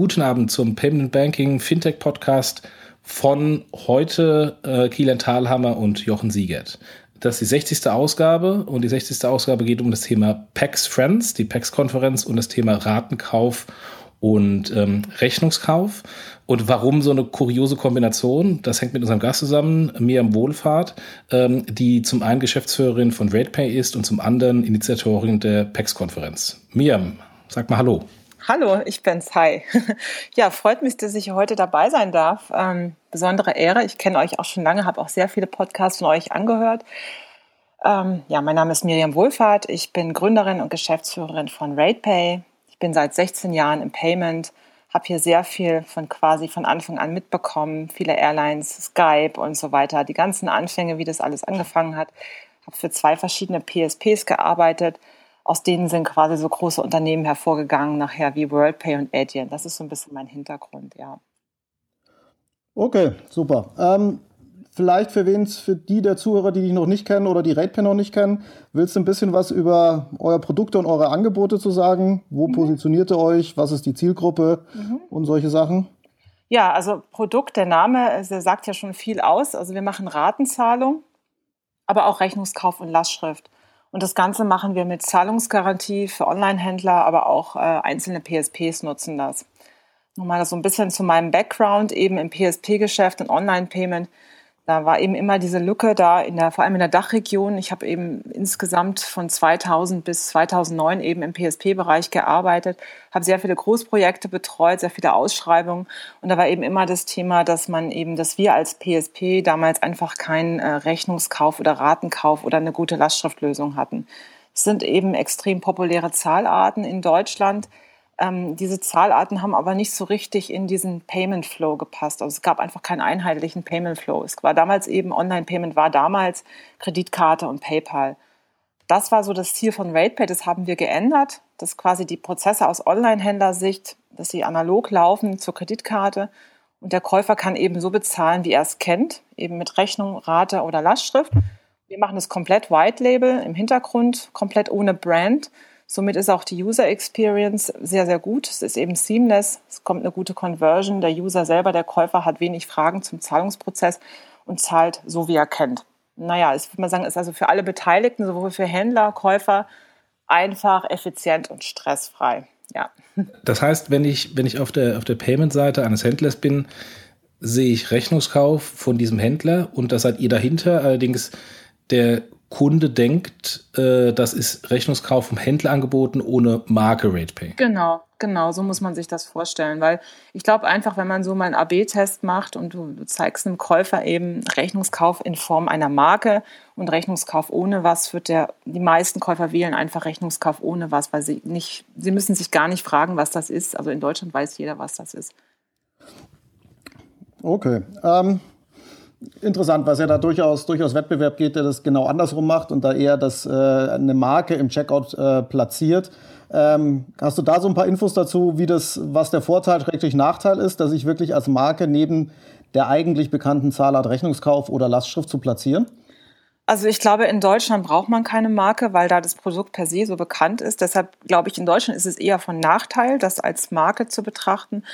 guten Abend zum Payment Banking Fintech Podcast von heute äh, Kielan Thalhammer und Jochen Siegert. Das ist die 60. Ausgabe und die 60. Ausgabe geht um das Thema PAX Friends, die PAX-Konferenz und das Thema Ratenkauf und ähm, Rechnungskauf. Und warum so eine kuriose Kombination? Das hängt mit unserem Gast zusammen, Miriam Wohlfahrt, ähm, die zum einen Geschäftsführerin von RatePay ist und zum anderen Initiatorin der PAX-Konferenz. Miriam, sag mal Hallo. Hallo, ich bin's. Hi. Ja, freut mich, dass ich heute dabei sein darf. Ähm, besondere Ehre. Ich kenne euch auch schon lange, habe auch sehr viele Podcasts von euch angehört. Ähm, ja, mein Name ist Miriam Wohlfahrt. Ich bin Gründerin und Geschäftsführerin von RatePay. Ich bin seit 16 Jahren im Payment, habe hier sehr viel von quasi von Anfang an mitbekommen. Viele Airlines, Skype und so weiter. Die ganzen Anfänge, wie das alles angefangen hat. Habe für zwei verschiedene PSPs gearbeitet aus denen sind quasi so große Unternehmen hervorgegangen, nachher wie WorldPay und Adyen. Das ist so ein bisschen mein Hintergrund, ja. Okay, super. Ähm, vielleicht für wen für die der Zuhörer, die dich noch nicht kennen oder die RatePay noch nicht kennen, willst du ein bisschen was über euer Produkte und eure Angebote zu sagen? Wo mhm. positioniert ihr euch? Was ist die Zielgruppe mhm. und solche Sachen? Ja, also Produkt, der Name, der sagt ja schon viel aus. Also wir machen Ratenzahlung, aber auch Rechnungskauf und Lastschrift. Und das Ganze machen wir mit Zahlungsgarantie für Online-Händler, aber auch äh, einzelne PSPs nutzen das. Nochmal so ein bisschen zu meinem Background eben im PSP-Geschäft und Online-Payment da war eben immer diese Lücke da, in der, vor allem in der Dachregion. Ich habe eben insgesamt von 2000 bis 2009 eben im PSP-Bereich gearbeitet, habe sehr viele Großprojekte betreut, sehr viele Ausschreibungen. Und da war eben immer das Thema, dass man eben, dass wir als PSP damals einfach keinen äh, Rechnungskauf oder Ratenkauf oder eine gute Lastschriftlösung hatten. Es sind eben extrem populäre Zahlarten in Deutschland ähm, diese Zahlarten haben aber nicht so richtig in diesen Payment Flow gepasst. Also es gab einfach keinen einheitlichen Payment Flow. Es war damals eben Online-Payment war damals Kreditkarte und PayPal. Das war so das Ziel von RatePay. Das haben wir geändert, dass quasi die Prozesse aus Online-Händlersicht, dass sie analog laufen zur Kreditkarte und der Käufer kann eben so bezahlen, wie er es kennt, eben mit Rechnung, Rate oder Lastschrift. Wir machen es komplett White Label im Hintergrund, komplett ohne Brand Somit ist auch die User Experience sehr, sehr gut. Es ist eben seamless. Es kommt eine gute Conversion. Der User selber, der Käufer, hat wenig Fragen zum Zahlungsprozess und zahlt so, wie er kennt. Naja, ich würde mal sagen, ist also für alle Beteiligten, sowohl für Händler, Käufer, einfach, effizient und stressfrei. Ja. Das heißt, wenn ich, wenn ich auf der, auf der Payment-Seite eines Händlers bin, sehe ich Rechnungskauf von diesem Händler und da seid ihr dahinter. Allerdings der Kunde denkt, äh, das ist Rechnungskauf vom Händler angeboten ohne Marke RatePay. Genau, genau, so muss man sich das vorstellen, weil ich glaube einfach, wenn man so mal einen AB-Test macht und du, du, zeigst einem Käufer eben Rechnungskauf in Form einer Marke und Rechnungskauf ohne was, wird der, die meisten Käufer wählen einfach Rechnungskauf ohne was, weil sie nicht, sie müssen sich gar nicht fragen, was das ist. Also in Deutschland weiß jeder, was das ist. Okay. Ähm, interessant, was ja da durchaus, durchaus Wettbewerb geht, der das genau andersrum macht und da eher das, äh, eine Marke im Checkout äh, platziert. Ähm, hast du da so ein paar Infos dazu, wie das, was der Vorteil, schrägstrich Nachteil ist, dass ich wirklich als Marke neben der eigentlich bekannten Zahlart Rechnungskauf oder Lastschrift zu platzieren? Also ich glaube, in Deutschland braucht man keine Marke, weil da das Produkt per se so bekannt ist. Deshalb glaube ich, in Deutschland ist es eher von Nachteil, das als Marke zu betrachten.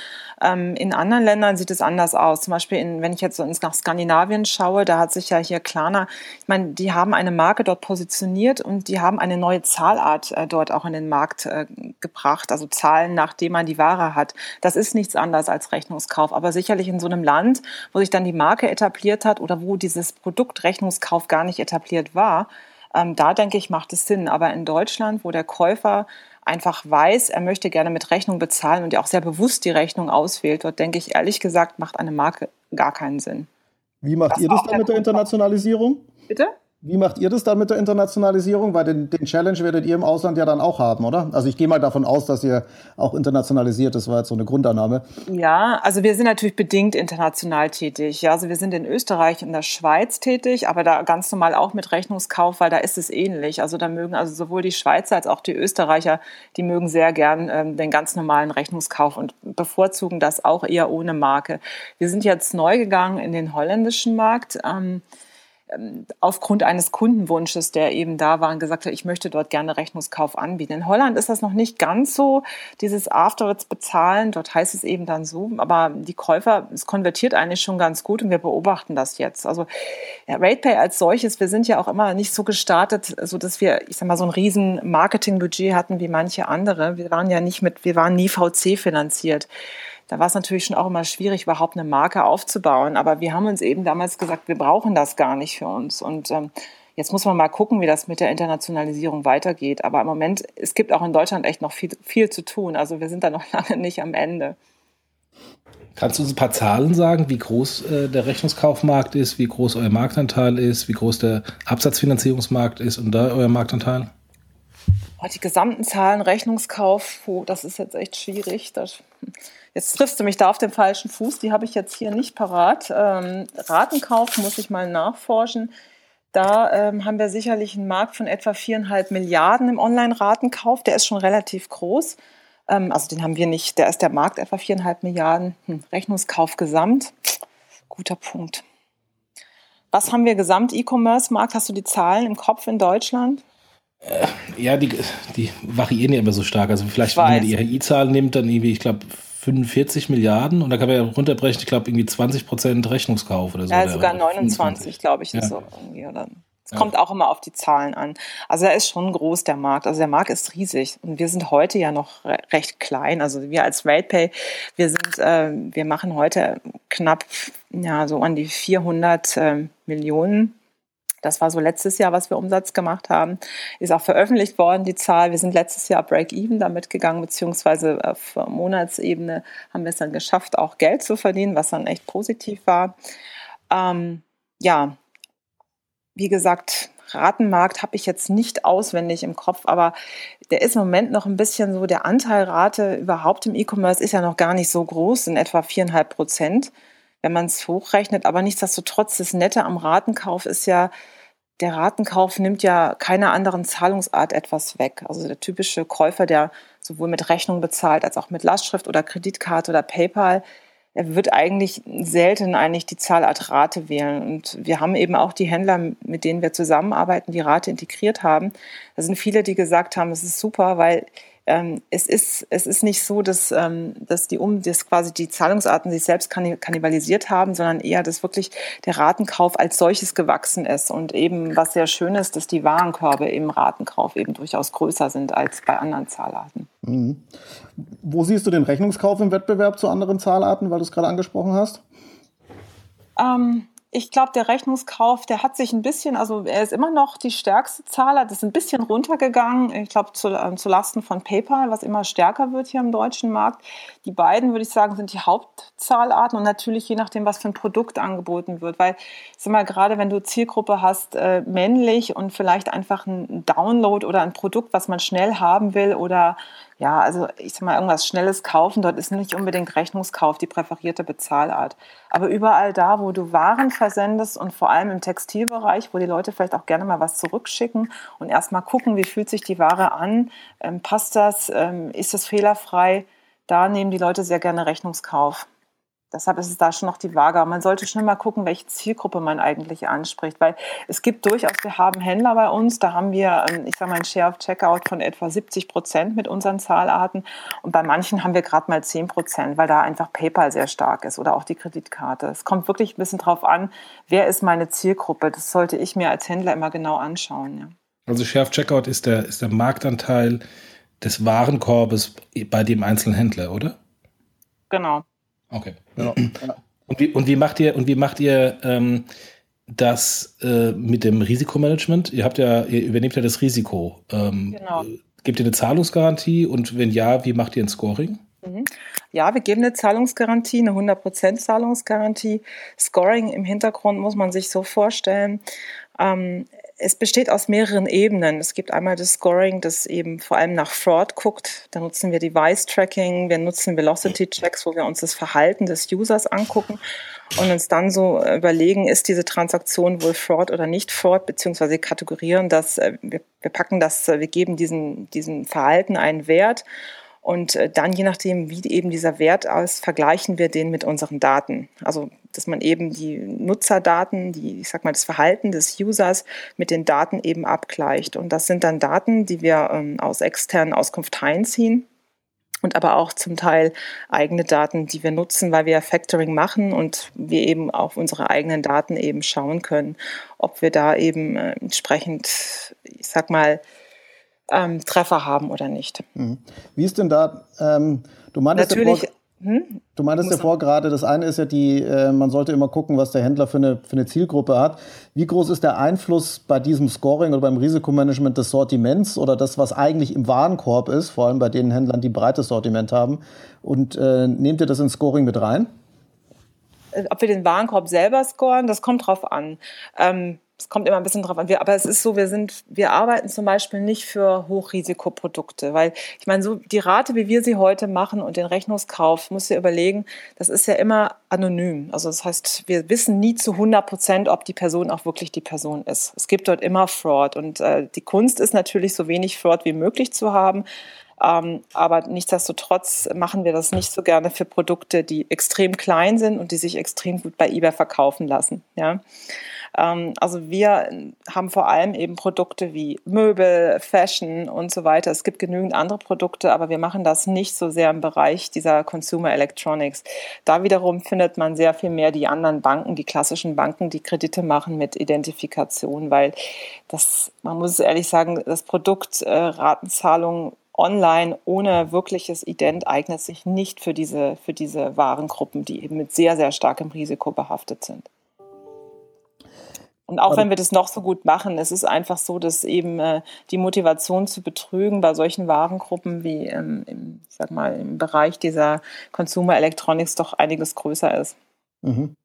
Ähm, in anderen Ländern sieht es anders aus. Zum Beispiel, in, wenn ich jetzt so nach Skandinavien schaue, da hat sich ja hier Klarna, ich meine, die haben eine Marke dort positioniert und die haben eine neue Zahlart äh, dort auch in den Markt äh, gebracht. Also Zahlen, nachdem man die Ware hat. Das ist nichts anderes als Rechnungskauf. Aber sicherlich in so einem Land, wo sich dann die Marke etabliert hat oder wo dieses Produkt Rechnungskauf gar nicht etabliert war, ähm, da denke ich, macht es Sinn. Aber in Deutschland, wo der Käufer einfach weiß, er möchte gerne mit Rechnung bezahlen und ja auch sehr bewusst die Rechnung auswählt, dort denke ich, ehrlich gesagt, macht eine Marke gar keinen Sinn. Wie macht das ihr das dann mit der Internationalisierung? Bitte? Wie macht ihr das dann mit der Internationalisierung? Weil den, den, Challenge werdet ihr im Ausland ja dann auch haben, oder? Also ich gehe mal davon aus, dass ihr auch internationalisiert. Das war jetzt so eine Grundannahme. Ja, also wir sind natürlich bedingt international tätig. Ja, also wir sind in Österreich und der Schweiz tätig, aber da ganz normal auch mit Rechnungskauf, weil da ist es ähnlich. Also da mögen also sowohl die Schweizer als auch die Österreicher, die mögen sehr gern ähm, den ganz normalen Rechnungskauf und bevorzugen das auch eher ohne Marke. Wir sind jetzt neu gegangen in den holländischen Markt. Ähm, aufgrund eines Kundenwunsches, der eben da war und gesagt hat, ich möchte dort gerne Rechnungskauf anbieten. In Holland ist das noch nicht ganz so, dieses Afterwards bezahlen, dort heißt es eben dann so, aber die Käufer, es konvertiert eigentlich schon ganz gut und wir beobachten das jetzt. Also ja, RatePay als solches, wir sind ja auch immer nicht so gestartet, so dass wir, ich sag mal, so ein riesen Marketingbudget hatten wie manche andere. Wir waren ja nicht mit, wir waren nie VC finanziert da war es natürlich schon auch immer schwierig, überhaupt eine Marke aufzubauen. Aber wir haben uns eben damals gesagt, wir brauchen das gar nicht für uns. Und ähm, jetzt muss man mal gucken, wie das mit der Internationalisierung weitergeht. Aber im Moment, es gibt auch in Deutschland echt noch viel, viel zu tun. Also wir sind da noch lange nicht am Ende. Kannst du uns ein paar Zahlen sagen, wie groß äh, der Rechnungskaufmarkt ist, wie groß euer Marktanteil ist, wie groß der Absatzfinanzierungsmarkt ist und da euer Marktanteil? Oh, die gesamten Zahlen, Rechnungskauf, oh, das ist jetzt echt schwierig. Das, Jetzt triffst du mich da auf dem falschen Fuß, die habe ich jetzt hier nicht parat. Ähm, Ratenkauf muss ich mal nachforschen. Da ähm, haben wir sicherlich einen Markt von etwa viereinhalb Milliarden im Online-Ratenkauf. Der ist schon relativ groß. Ähm, also den haben wir nicht. Der ist der Markt etwa viereinhalb Milliarden. Hm, Rechnungskauf gesamt. Guter Punkt. Was haben wir gesamt E-Commerce-Markt? Hast du die Zahlen im Kopf in Deutschland? Äh, ja, die, die variieren ja immer so stark. Also vielleicht, wenn man die RI-Zahlen nimmt, dann irgendwie, ich glaube, 45 Milliarden und da kann man ja runterbrechen, ich glaube, irgendwie 20 Prozent Rechnungskauf oder so. Ja, sogar 29, glaube ich, ja. so irgendwie. Oder es ja. kommt auch immer auf die Zahlen an. Also er ist schon groß, der Markt. Also der Markt ist riesig. Und wir sind heute ja noch recht klein. Also wir als RatePay, wir sind, äh, wir machen heute knapp, ja, so an die 400 äh, Millionen das war so letztes Jahr, was wir Umsatz gemacht haben. Ist auch veröffentlicht worden, die Zahl. Wir sind letztes Jahr Break-Even damit gegangen, beziehungsweise auf Monatsebene haben wir es dann geschafft, auch Geld zu verdienen, was dann echt positiv war. Ähm, ja, wie gesagt, Ratenmarkt habe ich jetzt nicht auswendig im Kopf, aber der ist im Moment noch ein bisschen so, der Anteilrate überhaupt im E-Commerce ist ja noch gar nicht so groß, sind etwa viereinhalb Prozent wenn man es hochrechnet. Aber nichtsdestotrotz, das Nette am Ratenkauf ist ja, der Ratenkauf nimmt ja keiner anderen Zahlungsart etwas weg. Also der typische Käufer, der sowohl mit Rechnung bezahlt als auch mit Lastschrift oder Kreditkarte oder PayPal, er wird eigentlich selten eigentlich die Zahlart Rate wählen. Und wir haben eben auch die Händler, mit denen wir zusammenarbeiten, die Rate integriert haben. Da sind viele, die gesagt haben, es ist super, weil ähm, es, ist, es ist nicht so, dass, ähm, dass, die, um, dass quasi die Zahlungsarten sich selbst kannibalisiert haben, sondern eher, dass wirklich der Ratenkauf als solches gewachsen ist. Und eben, was sehr schön ist, dass die Warenkörbe im Ratenkauf eben durchaus größer sind als bei anderen Zahlarten. Mhm. Wo siehst du den Rechnungskauf im Wettbewerb zu anderen Zahlarten, weil du es gerade angesprochen hast? Ähm, ich glaube, der Rechnungskauf, der hat sich ein bisschen, also er ist immer noch die stärkste Zahler, das ist ein bisschen runtergegangen, ich glaube, zu, äh, zu Lasten von PayPal, was immer stärker wird hier im deutschen Markt. Die beiden, würde ich sagen, sind die Hauptzahlarten und natürlich je nachdem, was für ein Produkt angeboten wird. Weil, ich sag mal, gerade wenn du Zielgruppe hast, äh, männlich und vielleicht einfach ein Download oder ein Produkt, was man schnell haben will oder ja, also ich sag mal, irgendwas Schnelles kaufen, dort ist nicht unbedingt Rechnungskauf die präferierte Bezahlart. Aber überall da, wo du Waren versendest und vor allem im Textilbereich, wo die Leute vielleicht auch gerne mal was zurückschicken und erstmal gucken, wie fühlt sich die Ware an, ähm, passt das, ähm, ist es fehlerfrei, da nehmen die Leute sehr gerne Rechnungskauf. Deshalb ist es da schon noch die Waage. Man sollte schon mal gucken, welche Zielgruppe man eigentlich anspricht. Weil es gibt durchaus, wir haben Händler bei uns, da haben wir, ähm, ich sage mal, ein Share of Checkout von etwa 70 Prozent mit unseren Zahlarten. Und bei manchen haben wir gerade mal 10 Prozent, weil da einfach PayPal sehr stark ist oder auch die Kreditkarte. Es kommt wirklich ein bisschen drauf an, wer ist meine Zielgruppe. Das sollte ich mir als Händler immer genau anschauen. Ja. Also Share of Checkout ist der, ist der Marktanteil des Warenkorbes bei dem einzelnen Händler, oder? Genau. Okay. Ja. Und, wie, und wie macht ihr, und wie macht ihr ähm, das äh, mit dem Risikomanagement? Ihr habt ja, ihr übernehmt ja das Risiko. Ähm, genau. Gebt ihr eine Zahlungsgarantie und wenn ja, wie macht ihr ein Scoring? Mhm. Ja, wir geben eine Zahlungsgarantie, eine 100% Zahlungsgarantie. Scoring im Hintergrund muss man sich so vorstellen. Ähm, es besteht aus mehreren Ebenen. Es gibt einmal das Scoring, das eben vor allem nach Fraud guckt. Da nutzen wir Device Tracking, wir nutzen Velocity Checks, wo wir uns das Verhalten des Users angucken und uns dann so überlegen, ist diese Transaktion wohl Fraud oder nicht Fraud, beziehungsweise kategorieren das, äh, wir, wir packen das, äh, wir geben diesen, diesen Verhalten einen Wert Und äh, dann, je nachdem, wie eben dieser Wert ist, vergleichen wir den mit unseren Daten. Also, dass man eben die Nutzerdaten, die, ich sag mal, das Verhalten des Users mit den Daten eben abgleicht. Und das sind dann Daten, die wir ähm, aus externen Auskunfteien ziehen und aber auch zum Teil eigene Daten, die wir nutzen, weil wir Factoring machen und wir eben auf unsere eigenen Daten eben schauen können, ob wir da eben äh, entsprechend, ich sag mal, ähm, Treffer haben oder nicht. Mhm. Wie ist denn da, ähm, du meintest Natürlich, ja hm? Du meintest ja vor gerade, das eine ist ja die, äh, man sollte immer gucken, was der Händler für eine, für eine Zielgruppe hat. Wie groß ist der Einfluss bei diesem Scoring oder beim Risikomanagement des Sortiments oder das, was eigentlich im Warenkorb ist, vor allem bei den Händlern, die breites Sortiment haben? Und äh, nehmt ihr das ins Scoring mit rein? Äh, ob wir den Warenkorb selber scoren, das kommt drauf an. Ähm, es kommt immer ein bisschen drauf an. Wir, aber es ist so, wir sind, wir arbeiten zum Beispiel nicht für Hochrisikoprodukte, weil ich meine, so die Rate, wie wir sie heute machen und den Rechnungskauf, muss ihr überlegen, das ist ja immer anonym. Also das heißt, wir wissen nie zu 100 Prozent, ob die Person auch wirklich die Person ist. Es gibt dort immer Fraud und äh, die Kunst ist natürlich, so wenig Fraud wie möglich zu haben. Ähm, aber nichtsdestotrotz machen wir das nicht so gerne für Produkte, die extrem klein sind und die sich extrem gut bei eBay verkaufen lassen. Ja. Ähm, also wir haben vor allem eben Produkte wie Möbel, Fashion und so weiter. Es gibt genügend andere Produkte, aber wir machen das nicht so sehr im Bereich dieser Consumer Electronics. Da wiederum findet man sehr viel mehr die anderen Banken, die klassischen Banken, die Kredite machen mit Identifikation, weil das, man muss ehrlich sagen, das Produkt äh, Ratenzahlung online ohne wirkliches Ident eignet sich nicht für diese, für diese Warengruppen, die eben mit sehr, sehr starkem Risiko behaftet sind. Und auch wenn wir das noch so gut machen, es ist einfach so, dass eben äh, die Motivation zu betrügen bei solchen Warengruppen wie ähm, im, sag mal, im Bereich dieser Consumer Electronics doch einiges größer ist. Mhm.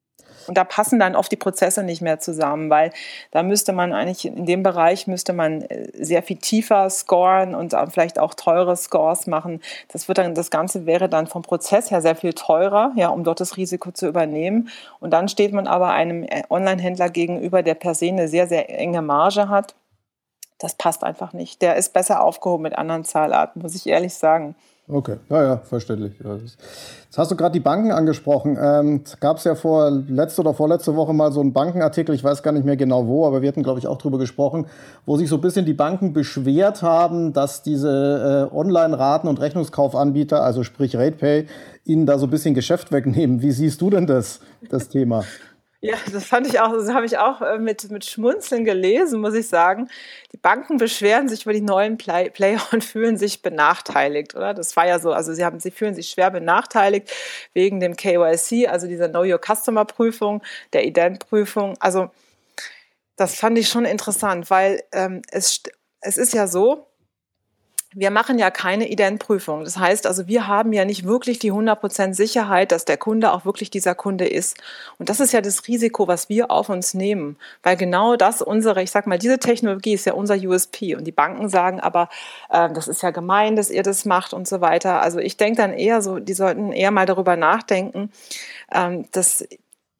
Und da passen dann oft die Prozesse nicht mehr zusammen, weil da müsste man eigentlich, in dem Bereich müsste man äh, sehr viel tiefer scoren und vielleicht auch teure Scores machen. Das wird dann, das Ganze wäre dann vom Prozess her sehr viel teurer, ja, um dort das Risiko zu übernehmen. Und dann steht man aber einem äh, Online-Händler gegenüber, der per se eine sehr, sehr enge Marge hat. Das passt einfach nicht. Der ist besser aufgehoben mit anderen Zahlarten, muss ich ehrlich sagen. Okay, ja, ja, verständlich. Jetzt hast du gerade die Banken angesprochen. Ähm, Gab es ja vor letzte oder vorletzte Woche mal so einen Bankenartikel, ich weiß gar nicht mehr genau wo, aber wir hatten, glaube ich, auch drüber gesprochen, wo sich so ein bisschen die Banken beschwert haben, dass diese äh, Online-Raten- und Rechnungskaufanbieter, also sprich RatePay, ihnen da so ein bisschen Geschäft wegnehmen. Wie siehst du denn das, das Thema? Ja, das fand ich auch, das habe ich auch äh, mit, mit Schmunzeln gelesen, muss ich sagen. Die Banken beschweren sich über die neuen Play Player und fühlen sich benachteiligt, oder? Das war ja so, also sie haben, sie fühlen sich schwer benachteiligt wegen dem KYC, also dieser Know Your Customer Prüfung, der Ident-Prüfung. Also, das fand ich schon interessant, weil ähm, es, es ist ja so, wir machen ja keine Identprüfung. Das heißt also, wir haben ja nicht wirklich die 100% Sicherheit, dass der Kunde auch wirklich dieser Kunde ist. Und das ist ja das Risiko, was wir auf uns nehmen. Weil genau das unsere, ich sag mal, diese Technologie ist ja unser USP. Und die Banken sagen aber, äh, das ist ja gemein, dass ihr das macht und so weiter. Also ich denke dann eher so, die sollten eher mal darüber nachdenken, ähm, dass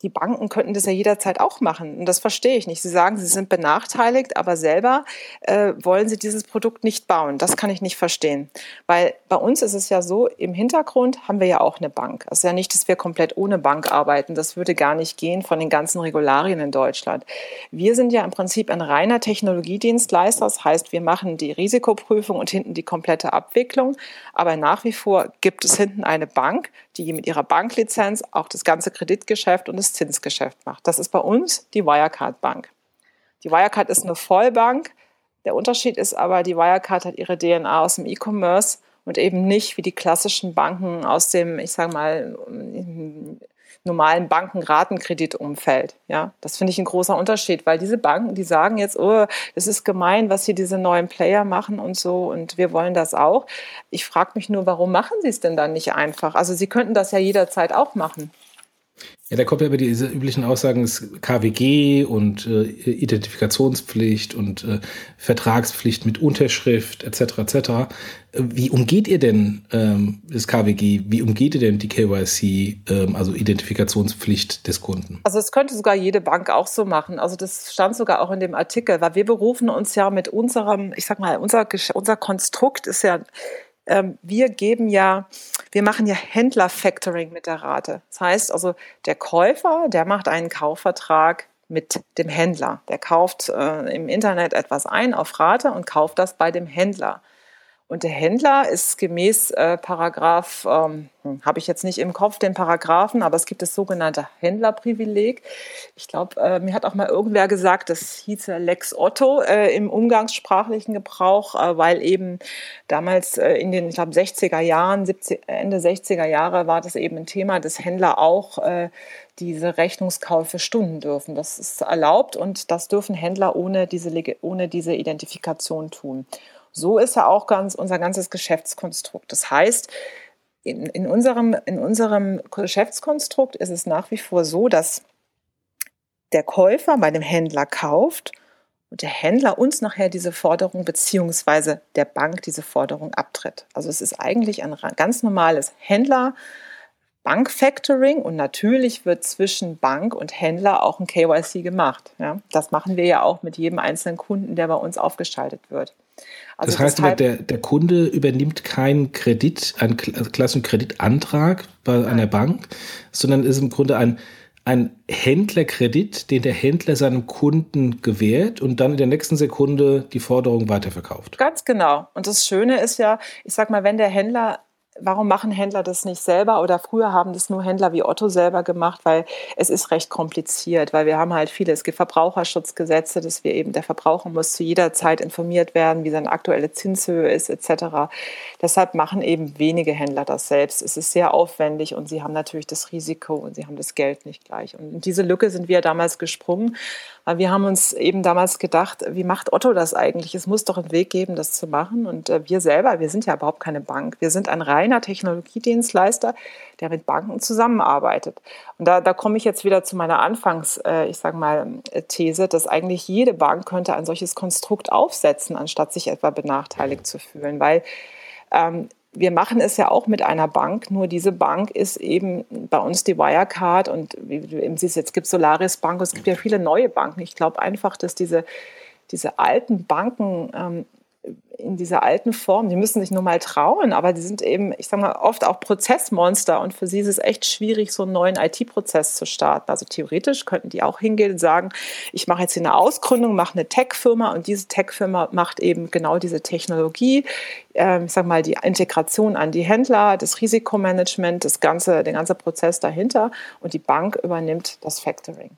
die Banken könnten das ja jederzeit auch machen. Und das verstehe ich nicht. Sie sagen, sie sind benachteiligt, aber selber äh, wollen sie dieses Produkt nicht bauen. Das kann ich nicht verstehen. Weil bei uns ist es ja so, im Hintergrund haben wir ja auch eine Bank. Es ist ja nicht, dass wir komplett ohne Bank arbeiten. Das würde gar nicht gehen von den ganzen Regularien in Deutschland. Wir sind ja im Prinzip ein reiner Technologiedienstleister. Das heißt, wir machen die Risikoprüfung und hinten die komplette Abwicklung. Aber nach wie vor gibt es hinten eine Bank, die mit ihrer Banklizenz auch das ganze Kreditgeschäft und das Zinsgeschäft macht. Das ist bei uns die Wirecard Bank. Die Wirecard ist eine Vollbank. Der Unterschied ist aber, die Wirecard hat ihre DNA aus dem E-Commerce und eben nicht wie die klassischen Banken aus dem, ich sage mal, normalen Bankenratenkreditumfeld. Ja, das finde ich ein großer Unterschied, weil diese Banken, die sagen jetzt, oh, das ist gemein, was hier diese neuen Player machen und so und wir wollen das auch. Ich frage mich nur, warum machen sie es denn dann nicht einfach? Also sie könnten das ja jederzeit auch machen. Ja, da kommt ja über diese üblichen Aussagen KWG und äh, Identifikationspflicht und äh, Vertragspflicht mit Unterschrift etc. etc. Wie umgeht ihr denn ähm, das KWG? Wie umgeht ihr denn die KYC, ähm, also Identifikationspflicht des Kunden? Also es könnte sogar jede Bank auch so machen. Also das stand sogar auch in dem Artikel, weil wir berufen uns ja mit unserem, ich sag mal, unser, unser Konstrukt ist ja ähm, wir geben ja, wir machen ja Händler-Factoring mit der Rate. Das heißt also, der Käufer, der macht einen Kaufvertrag mit dem Händler. Der kauft äh, im Internet etwas ein auf Rate und kauft das bei dem Händler. Und der Händler ist gemäß äh, Paragraph, ähm, hm, habe ich jetzt nicht im Kopf den Paragraphen, aber es gibt das sogenannte Händlerprivileg. Ich glaube, äh, mir hat auch mal irgendwer gesagt, das hieße Lex Otto äh, im umgangssprachlichen Gebrauch, äh, weil eben damals äh, in den, ich glaube, 60er Jahren, 70, Ende 60er Jahre war das eben ein Thema, dass Händler auch äh, diese Rechnungskäufe stunden dürfen. Das ist erlaubt und das dürfen Händler ohne diese, ohne diese Identifikation tun. So ist ja auch ganz unser ganzes Geschäftskonstrukt. Das heißt, in, in, unserem, in unserem Geschäftskonstrukt ist es nach wie vor so, dass der Käufer bei dem Händler kauft und der Händler uns nachher diese Forderung beziehungsweise der Bank diese Forderung abtritt. Also es ist eigentlich ein ganz normales Händler- Bankfactoring und natürlich wird zwischen Bank und Händler auch ein KYC gemacht. Ja, das machen wir ja auch mit jedem einzelnen Kunden, der bei uns aufgeschaltet wird. Also das heißt, deshalb, der, der Kunde übernimmt keinen Kredit, einen also klassischen Kreditantrag bei einer Bank, sondern ist im Grunde ein, ein Händlerkredit, den der Händler seinem Kunden gewährt und dann in der nächsten Sekunde die Forderung weiterverkauft. Ganz genau. Und das Schöne ist ja, ich sag mal, wenn der Händler warum machen Händler das nicht selber oder früher haben das nur Händler wie Otto selber gemacht, weil es ist recht kompliziert, weil wir haben halt viele, es gibt Verbraucherschutzgesetze, dass wir eben, der Verbraucher muss zu jeder Zeit informiert werden, wie seine aktuelle Zinshöhe ist etc. Deshalb machen eben wenige Händler das selbst. Es ist sehr aufwendig und sie haben natürlich das Risiko und sie haben das Geld nicht gleich. Und in diese Lücke sind wir damals gesprungen, weil wir haben uns eben damals gedacht, wie macht Otto das eigentlich? Es muss doch einen Weg geben, das zu machen. Und äh, wir selber, wir sind ja überhaupt keine Bank. Wir sind ein reiner Technologiedienstleister, der mit Banken zusammenarbeitet. Und da, da komme ich jetzt wieder zu meiner Anfangs, äh, ich sage mal, These, dass eigentlich jede Bank könnte ein solches Konstrukt aufsetzen, anstatt sich etwa benachteiligt zu fühlen. Weil ähm, wir machen es ja auch mit einer Bank, nur diese Bank ist eben bei uns die Wirecard und wie du eben siehst, jetzt gibt es Solaris Bank und es gibt ja viele neue Banken. Ich glaube einfach, dass diese, diese alten Banken ähm, in dieser alten Form. Die müssen sich nur mal trauen, aber die sind eben, ich sage mal, oft auch Prozessmonster und für sie ist es echt schwierig, so einen neuen IT-Prozess zu starten. Also theoretisch könnten die auch hingehen und sagen, ich mache jetzt hier eine Ausgründung, mache eine Tech-Firma und diese Tech-Firma macht eben genau diese Technologie, äh, ich sage mal, die Integration an die Händler, das Risikomanagement, das ganze, den ganzen Prozess dahinter und die Bank übernimmt das Factoring.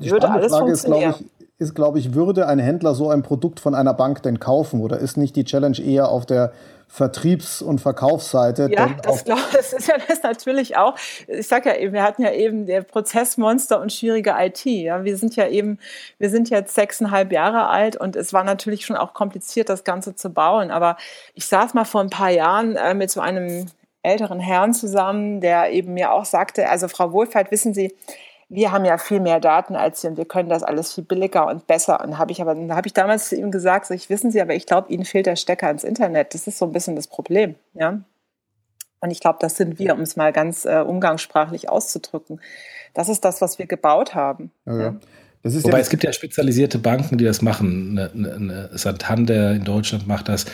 Die Würde alles Frage funktionieren. Ist, ich, ist, glaube ich, würde ein Händler so ein Produkt von einer Bank denn kaufen? Oder ist nicht die Challenge eher auf der Vertriebs- und Verkaufsseite? Ja, das, glaub, das ist ja das natürlich auch. Ich sage ja eben, wir hatten ja eben der Prozessmonster und schwierige IT. Ja, wir sind ja eben, wir sind jetzt sechseinhalb Jahre alt und es war natürlich schon auch kompliziert, das Ganze zu bauen. Aber ich saß mal vor ein paar Jahren äh, mit so einem älteren Herrn zusammen, der eben mir auch sagte, also Frau Wohlfahrt, wissen Sie, wir haben ja viel mehr Daten als Sie und wir können das alles viel billiger und besser. Und habe ich aber, da habe ich damals zu ihm gesagt, so, ich wissen Sie, aber ich glaube, Ihnen fehlt der Stecker ins Internet. Das ist so ein bisschen das Problem, ja. Und ich glaube, das sind wir, um es mal ganz äh, umgangssprachlich auszudrücken. Das ist das, was wir gebaut haben. Ja, ja. Wobei ja es gibt ja spezialisierte Banken, die das machen. Eine, eine, eine Santander in Deutschland macht das.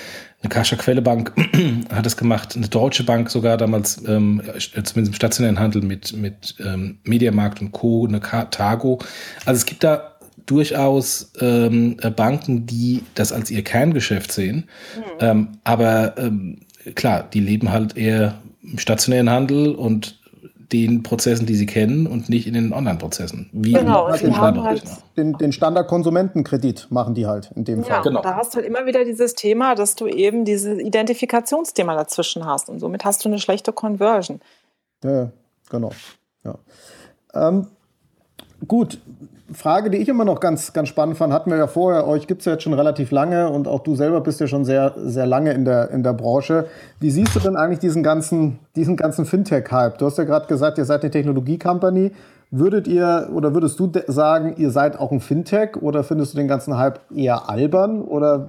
Eine Kascha Quelle Bank hat das gemacht. Eine Deutsche Bank sogar damals, ähm, zumindest im stationären Handel mit, mit ähm, Mediamarkt und Co., eine Targo. Also es gibt da durchaus ähm, Banken, die das als ihr Kerngeschäft sehen. Mhm. Ähm, aber ähm, klar, die leben halt eher im stationären Handel und den Prozessen, die sie kennen und nicht in den Online-Prozessen. Wie genau, halt den, halt den, den Standard-Konsumentenkredit machen die halt in dem ja, Fall. Genau. Da hast du halt immer wieder dieses Thema, dass du eben dieses Identifikationsthema dazwischen hast und somit hast du eine schlechte Conversion. Ja, genau. Ja. Ähm, gut, Frage, die ich immer noch ganz, ganz spannend fand, hatten wir ja vorher, euch gibt es ja jetzt schon relativ lange und auch du selber bist ja schon sehr, sehr lange in der, in der Branche. Wie siehst du denn eigentlich diesen ganzen, diesen ganzen Fintech-Hype? Du hast ja gerade gesagt, ihr seid eine Technologie-Company. Würdet ihr oder würdest du sagen, ihr seid auch ein Fintech oder findest du den ganzen Hype eher albern? Oder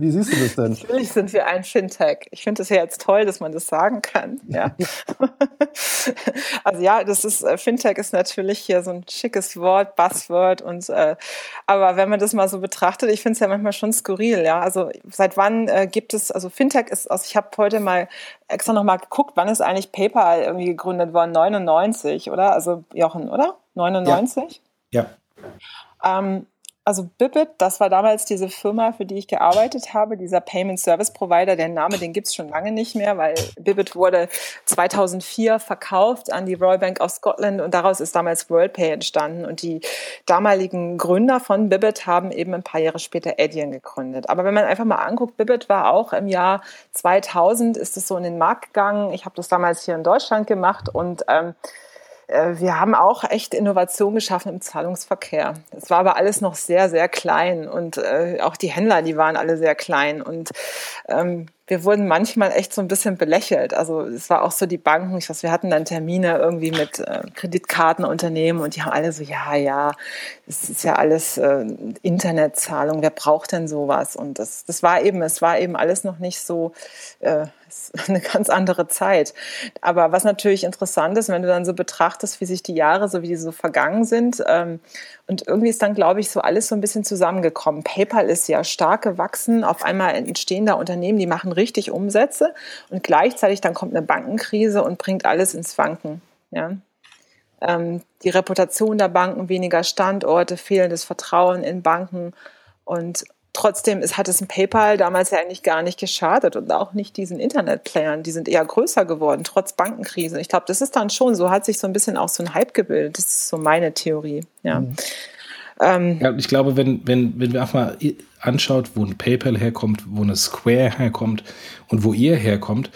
Wie siehst du das denn? Natürlich sind wir ein Fintech. Ich finde es ja jetzt toll, dass man das sagen kann. Ja. also ja, das ist äh, Fintech ist natürlich hier so ein schickes Wort, Buzzword und äh, aber wenn man das mal so betrachtet, ich finde es ja manchmal schon skurril. Ja, also seit wann äh, gibt es? Also Fintech ist, also ich habe heute mal extra noch mal geguckt, wann ist eigentlich PayPal irgendwie gegründet worden? 99, oder? Also Jochen, oder? 99? Ja. ja. Ähm, also Bibit, das war damals diese Firma, für die ich gearbeitet habe, dieser Payment Service Provider. Der Name, den gibt es schon lange nicht mehr, weil Bibit wurde 2004 verkauft an die Royal Bank of Scotland und daraus ist damals WorldPay entstanden. Und die damaligen Gründer von Bibit haben eben ein paar Jahre später Adyen gegründet. Aber wenn man einfach mal anguckt, Bibit war auch im Jahr 2000, ist es so in den Markt gegangen. Ich habe das damals hier in Deutschland gemacht und ähm, äh, wir haben auch echt Innovation geschaffen im Zahlungsverkehr. Es war aber alles noch sehr, sehr klein und äh, auch die Händler, die waren alle sehr klein und ähm, wir wurden manchmal echt so ein bisschen belächelt. Also es war auch so die Banken, ich weiß, wir hatten dann Termine irgendwie mit äh, Kreditkartenunternehmen und die haben alle so, ja, ja, es ist ja alles äh, Internetzahlung, wer braucht denn sowas? Und das, das war eben, es war eben alles noch nicht so, äh, eine ganz andere Zeit. Aber was natürlich interessant ist, wenn du dann so betrachtest, wie sich die Jahre, so wie die so vergangen sind, ähm, und irgendwie ist dann, glaube ich, so alles so ein bisschen zusammengekommen. PayPal ist ja stark gewachsen. Auf einmal entstehen da Unternehmen, die machen richtig Umsätze. Und gleichzeitig dann kommt eine Bankenkrise und bringt alles ins Wanken. Ja. Ähm, die Reputation der Banken, weniger Standorte, fehlendes Vertrauen in Banken. Und trotzdem ist, hat es ein PayPal damals ja eigentlich gar nicht geschadet und auch nicht diesen Internetplayern. Die sind eher größer geworden, trotz Bankenkrise. Ich glaube, das ist dann schon so, hat sich so ein bisschen auch so ein Hype gebildet. Das ist so meine Theorie. Ja. Mhm. Ähm, ja, ich glaube, wenn, wenn, wenn wir einfach mal anschaut, wo ein PayPal herkommt, wo eine Square herkommt und wo ihr herkommt,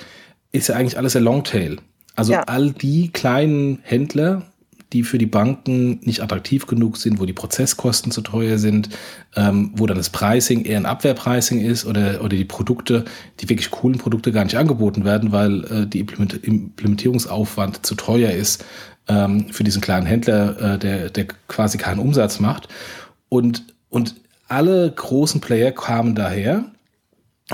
ist ja eigentlich alles ein Longtail. Also ja. all die kleinen Händler, die für die Banken nicht attraktiv genug sind, wo die Prozesskosten zu teuer sind, ähm, wo dann das Pricing eher ein Abwehrpricing ist oder, oder die Produkte, die wirklich coolen Produkte gar nicht angeboten werden, weil äh, die Implementierungsaufwand zu teuer ist ähm, für diesen kleinen Händler, äh, der, der quasi keinen Umsatz macht. Und, und alle großen Player kamen daher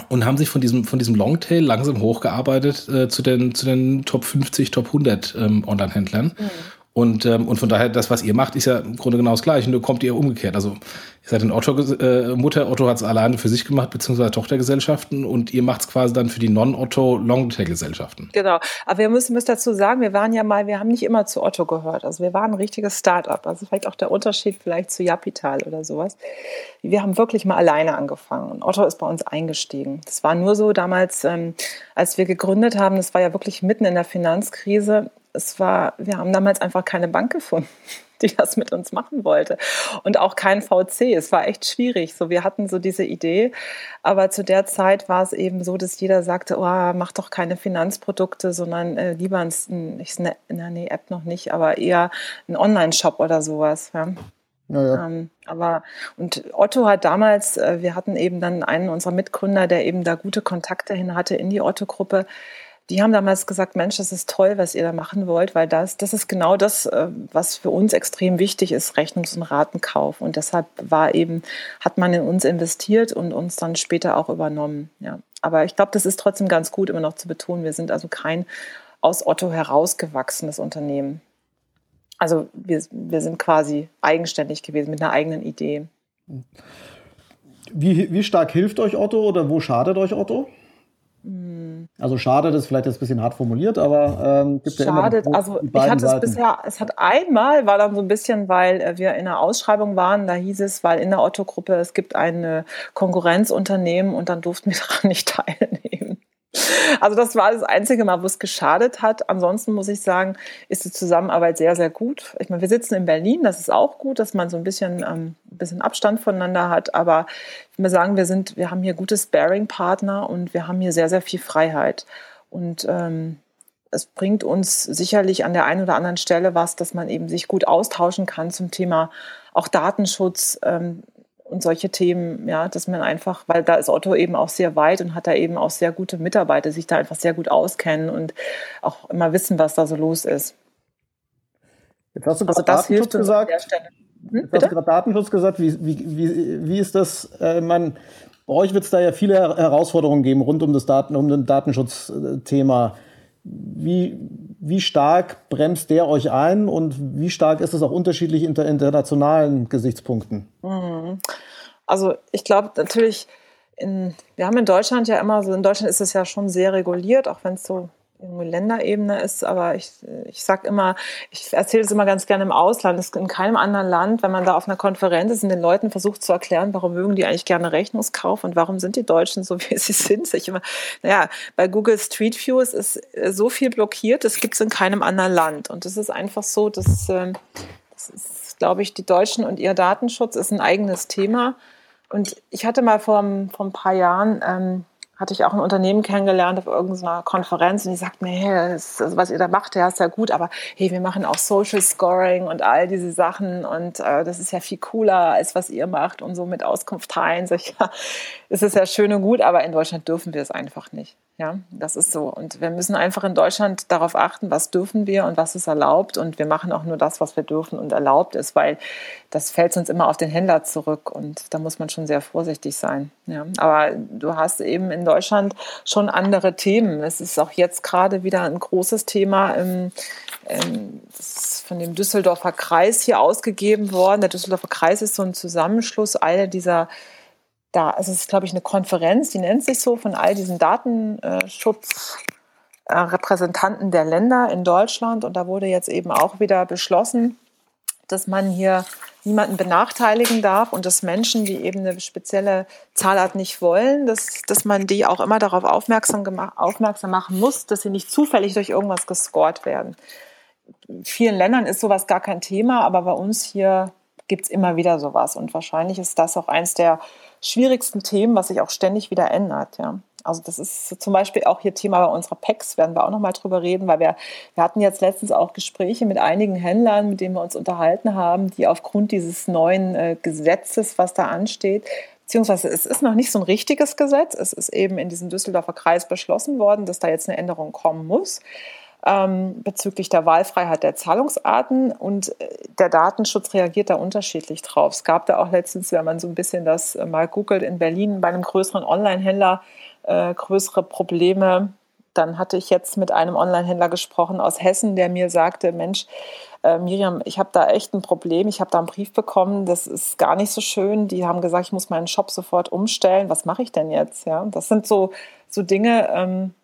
und haben sich von diesem, von diesem Longtail langsam hochgearbeitet äh, zu, den, zu den Top 50, Top 100 ähm, Online-Händlern. Mhm. Und, ähm, und von daher, das, was ihr macht, ist ja im Grunde genau das Gleiche, nur kommt ihr umgekehrt. Also ihr seid eine Otto-Mutter, äh, Otto hat es alleine für sich gemacht, beziehungsweise Tochtergesellschaften und ihr macht es quasi dann für die Non-Otto-Longtail-Gesellschaften. Genau, aber wir müssen, müssen dazu sagen, wir waren ja mal, wir haben nicht immer zu Otto gehört. Also wir waren ein richtiges Start-up. Also vielleicht auch der Unterschied vielleicht zu Japital oder sowas. Wir haben wirklich mal alleine angefangen und Otto ist bei uns eingestiegen. Das war nur so damals, ähm, als wir gegründet haben, das war ja wirklich mitten in der Finanzkrise es war, wir haben damals einfach keine Bank gefunden, die das mit uns machen wollte. Und auch kein VC. Es war echt schwierig. So, wir hatten so diese Idee. Aber zu der Zeit war es eben so, dass jeder sagte, oh, mach doch keine Finanzprodukte, sondern äh, lieber ein, ich, ne, nee, App noch nicht, aber eher ein Online-Shop oder sowas. Ja. Ja, ja. Ähm, aber und Otto hat damals, äh, wir hatten eben dann einen unserer Mitgründer, der eben da gute Kontakte hin hatte in die Otto-Gruppe die haben damals gesagt, Mensch, das ist toll, was ihr da machen wollt, weil das, das ist genau das, äh, was für uns extrem wichtig ist, Rechnungs- und Ratenkauf. Und deshalb war eben, hat man in uns investiert und uns dann später auch übernommen. Ja. Aber ich glaube, das ist trotzdem ganz gut, immer noch zu betonen. Wir sind also kein aus Otto herausgewachsenes Unternehmen. Also wir, wir sind quasi eigenständig gewesen mit einer eigenen Idee. Wie, wie stark hilft euch Otto oder wo schadet euch Otto? Also schade, das ist vielleicht jetzt ein bisschen hart formuliert, aber ähm, gibt Schadet, ja immer also ich hatte es bisher, es hat einmal, war dann so ein bisschen, weil äh, wir in einer Ausschreibung waren, da hieß es, weil in der Otto-Gruppe es gibt ein Konkurrenzunternehmen und dann durften wir daran nicht teilnehmen. Also das war das einzige Mal, wo es geschadet hat. Ansonsten muss ich sagen, ist die Zusammenarbeit sehr, sehr gut. Ich meine, wir sitzen in Berlin, das ist auch gut, dass man so ein bisschen, ähm, ein bisschen Abstand voneinander hat. Aber ich muss sagen, wir sind, wir haben hier gute Sparing-Partner und wir haben hier sehr, sehr viel Freiheit. Und ähm, es bringt uns sicherlich an der einen oder anderen Stelle was, dass man eben sich gut austauschen kann zum Thema auch Datenschutz. Ähm, und solche Themen, ja, dass man einfach, weil da ist Otto eben auch sehr weit und hat da eben auch sehr gute Mitarbeiter, sich da einfach sehr gut auskennen und auch immer wissen, was da so los ist. Jetzt hast du also das Datenschutz gesagt. Hm, Jetzt hast du gerade Datenschutz gesagt. Wie, wie, wie, wie ist das? Äh, man, Bei euch wird es da ja viele Herausforderungen geben rund um das Daten, um das Datenschutzthema. Wie, wie stark bremst der euch ein und wie stark ist es auch unterschiedlich unter internationalen Gesichtspunkten? Mhm. Also ich glaube natürlich, in, wir haben in Deutschland ja immer so, in Deutschland ist es ja schon sehr reguliert, auch wenn es so Länderebene ist, aber ich, ich sage immer, ich erzähle es immer ganz gerne im Ausland, es in keinem anderen Land, wenn man da auf einer Konferenz ist und den Leuten versucht zu erklären, warum mögen die eigentlich gerne Rechnungskauf und warum sind die Deutschen so, wie sie sind. Ich immer, naja, bei Google Street View ist, ist so viel blockiert, das gibt es in keinem anderen Land. Und das ist einfach so, dass, ähm, das ist, glaube ich, die Deutschen und ihr Datenschutz ist ein eigenes Thema. Und ich hatte mal vor, vor ein paar Jahren ähm, hatte ich auch ein Unternehmen kennengelernt auf irgendeiner Konferenz und die sagt mir, hey, das, also was ihr da macht, ja, ist ja gut, aber hey, wir machen auch Social Scoring und all diese Sachen und äh, das ist ja viel cooler, als was ihr macht und so mit Auskunft teilen. Sag ich, ja, es ist ja schön und gut, aber in Deutschland dürfen wir es einfach nicht. Ja, das ist so. Und wir müssen einfach in Deutschland darauf achten, was dürfen wir und was ist erlaubt. Und wir machen auch nur das, was wir dürfen und erlaubt ist, weil das fällt uns immer auf den Händler zurück. Und da muss man schon sehr vorsichtig sein. Ja, aber du hast eben in Deutschland schon andere Themen. Es ist auch jetzt gerade wieder ein großes Thema. Im, im, das ist von dem Düsseldorfer Kreis hier ausgegeben worden. Der Düsseldorfer Kreis ist so ein Zusammenschluss all dieser da, also es ist, glaube ich, eine Konferenz, die nennt sich so, von all diesen Datenschutzrepräsentanten der Länder in Deutschland. Und da wurde jetzt eben auch wieder beschlossen, dass man hier niemanden benachteiligen darf und dass Menschen, die eben eine spezielle Zahlart nicht wollen, dass, dass man die auch immer darauf aufmerksam, aufmerksam machen muss, dass sie nicht zufällig durch irgendwas gescored werden. In vielen Ländern ist sowas gar kein Thema, aber bei uns hier gibt es immer wieder sowas. Und wahrscheinlich ist das auch eins der schwierigsten Themen, was sich auch ständig wieder ändert. Ja. Also das ist zum Beispiel auch hier Thema bei unserer PEX, werden wir auch nochmal drüber reden, weil wir, wir hatten jetzt letztens auch Gespräche mit einigen Händlern, mit denen wir uns unterhalten haben, die aufgrund dieses neuen äh, Gesetzes, was da ansteht, beziehungsweise es ist noch nicht so ein richtiges Gesetz, es ist eben in diesem Düsseldorfer Kreis beschlossen worden, dass da jetzt eine Änderung kommen muss ähm, bezüglich der Wahlfreiheit der Zahlungsarten und äh, der Datenschutz reagiert da unterschiedlich drauf. Es gab da auch letztens, wenn man so ein bisschen das äh, mal googelt, in Berlin bei einem größeren Online-Händler äh, größere Probleme. Dann hatte ich jetzt mit einem Online-Händler gesprochen aus Hessen, der mir sagte, Mensch, äh, Miriam, ich habe da echt ein Problem. Ich habe da einen Brief bekommen, das ist gar nicht so schön. Die haben gesagt, ich muss meinen Shop sofort umstellen. Was mache ich denn jetzt? Ja, das sind so, so Dinge, ähm,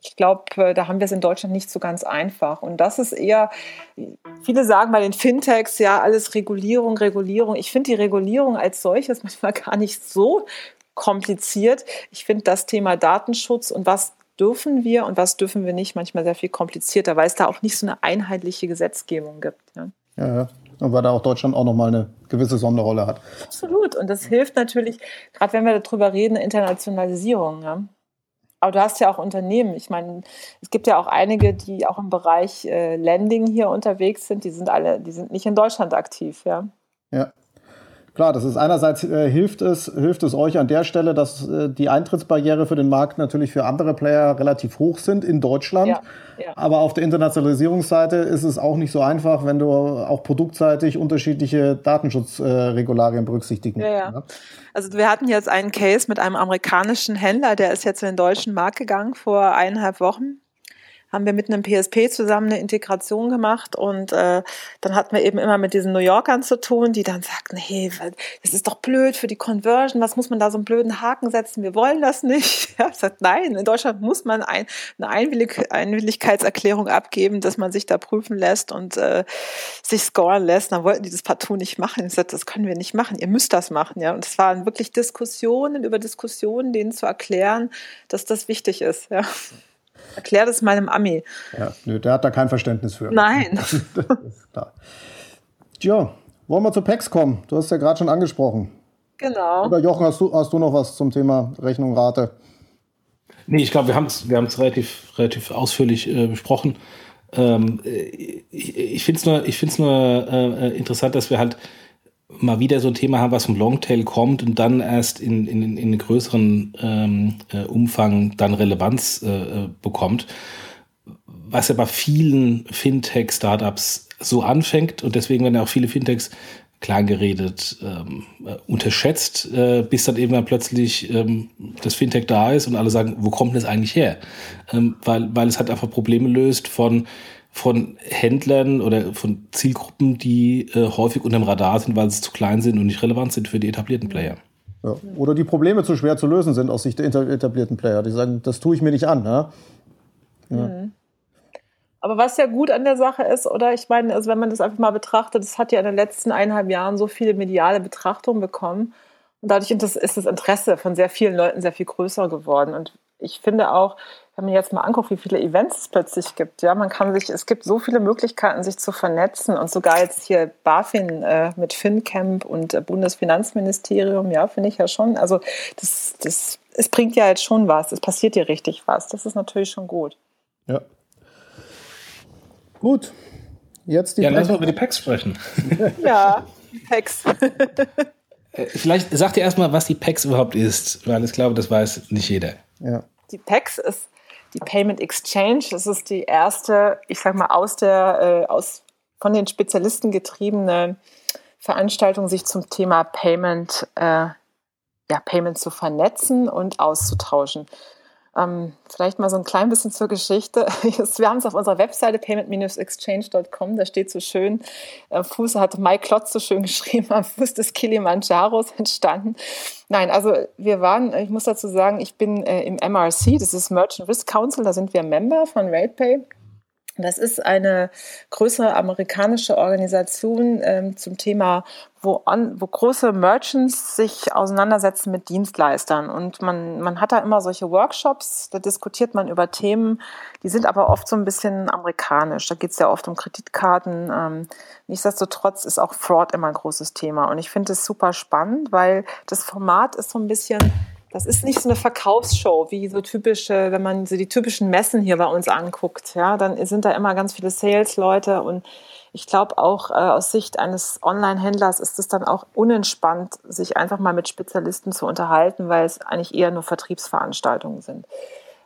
ich glaube, äh, da haben wir es in Deutschland nicht so ganz einfach. Und das ist eher, viele sagen bei den Fintechs, ja, alles Regulierung, Regulierung. Ich finde die Regulierung als solches manchmal gar nicht so kompliziert. Ich finde das Thema Datenschutz und was dürfen wir und was dürfen wir nicht manchmal sehr viel komplizierter, weil es da auch nicht so eine einheitliche Gesetzgebung gibt. Ja, ja. Und weil da auch Deutschland auch nochmal eine gewisse Sonderrolle hat. Absolut. Und das hilft natürlich, gerade wenn wir darüber reden, Internationalisierung. Ja? Aber du hast ja auch Unternehmen. Ich meine, es gibt ja auch einige, die auch im Bereich äh, Landing hier unterwegs sind. Die sind alle, die sind nicht in Deutschland aktiv, ja. Ja. Klar, das ist einerseits äh, hilft es, hilft es euch an der Stelle, dass äh, die Eintrittsbarriere für den Markt natürlich für andere Player relativ hoch sind in Deutschland. Ja, ja. Aber auf der Internationalisierungsseite ist es auch nicht so einfach, wenn du auch produktseitig unterschiedliche Datenschutzregularien berücksichtigen ja, ja. Also wir hatten jetzt einen Case mit einem amerikanischen Händler, der ist jetzt in den deutschen Markt gegangen vor eineinhalb Wochen haben wir mit einem PSP zusammen eine Integration gemacht und äh, dann hatten wir eben immer mit diesen New Yorkern zu tun, die dann sagten, hey, das ist doch blöd für die Conversion, was muss man da so einen blöden Haken setzen, wir wollen das nicht. Ja, ich sagt, nein, in Deutschland muss man ein, eine Einwillig Einwilligkeitserklärung abgeben, dass man sich da prüfen lässt und äh, sich scoren lässt. Dann wollten die das partout nicht machen. Ich sagte, das können wir nicht machen, ihr müsst das machen. Ja, und es waren wirklich Diskussionen über Diskussionen, denen zu erklären, dass das wichtig ist. Ja. Erklär das meinem Ami. Ja, nö, der hat da kein Verständnis für. Nein. Tja, wollen wir zu PEX kommen? Du hast ja gerade schon angesprochen. Genau. Oder Jochen, hast du, hast du noch was zum Thema Rechnung, Rate? Nee, ich glaube, wir haben es wir relativ, relativ ausführlich äh, besprochen. Ähm, ich ich finde es nur, ich find's nur äh, interessant, dass wir halt mal wieder so ein Thema haben, was vom Longtail kommt und dann erst in, in, in einem größeren ähm, äh, Umfang dann Relevanz äh, äh, bekommt. Was ja bei vielen Fintech-Startups so anfängt und deswegen werden ja auch viele Fintechs kleingeredet, ähm, äh, unterschätzt, äh, bis dann eben dann plötzlich ähm, das Fintech da ist und alle sagen, wo kommt das eigentlich her? Ähm, weil, weil es halt einfach Probleme löst von von Händlern oder von Zielgruppen, die äh, häufig unterm Radar sind, weil sie zu klein sind und nicht relevant sind für die etablierten Player. Ja. Oder die Probleme zu schwer zu lösen sind aus Sicht der etablierten Player. Die sagen, das tue ich mir nicht an. Ne? Ja. Mhm. Aber was ja gut an der Sache ist, oder ich meine, also wenn man das einfach mal betrachtet, das hat ja in den letzten eineinhalb Jahren so viele mediale Betrachtungen bekommen. Und dadurch ist das Interesse von sehr vielen Leuten sehr viel größer geworden. Und ich finde auch, wenn man jetzt mal anguckt, wie viele Events es plötzlich gibt, ja, man kann sich, es gibt so viele Möglichkeiten, sich zu vernetzen und sogar jetzt hier BaFin äh, mit FinCamp und äh, Bundesfinanzministerium, ja, finde ich ja schon. Also das, das, es bringt ja jetzt schon was, es passiert hier richtig was. Das ist natürlich schon gut. Ja, Gut. Jetzt die ja, lass mal über die Packs sprechen. ja, Packs. Äh, vielleicht sagt ihr erstmal, was die PAX überhaupt ist, weil ich glaube, das weiß nicht jeder. Ja. Die PAX ist die Payment Exchange. Das ist die erste, ich sag mal, aus der, äh, aus, von den Spezialisten getriebene Veranstaltung, sich zum Thema Payment, äh, ja, Payment zu vernetzen und auszutauschen. Ähm, vielleicht mal so ein klein bisschen zur Geschichte. Wir haben es auf unserer Webseite payment-exchange.com, da steht so schön, äh, Fuß hat Mike Klotz so schön geschrieben, am Fuß des Kilimanjaros entstanden. Nein, also wir waren, ich muss dazu sagen, ich bin äh, im MRC, das ist Merchant Risk Council, da sind wir Member von RatePay. Das ist eine größere amerikanische Organisation ähm, zum Thema, wo, on, wo große Merchants sich auseinandersetzen mit Dienstleistern. Und man, man hat da immer solche Workshops, da diskutiert man über Themen, die sind aber oft so ein bisschen amerikanisch. Da geht es ja oft um Kreditkarten. Ähm, nichtsdestotrotz ist auch Fraud immer ein großes Thema. Und ich finde es super spannend, weil das Format ist so ein bisschen das ist nicht so eine Verkaufsshow wie so typische, wenn man so die typischen Messen hier bei uns anguckt. Ja, dann sind da immer ganz viele Sales-Leute und ich glaube auch äh, aus Sicht eines Online-Händlers ist es dann auch unentspannt, sich einfach mal mit Spezialisten zu unterhalten, weil es eigentlich eher nur Vertriebsveranstaltungen sind.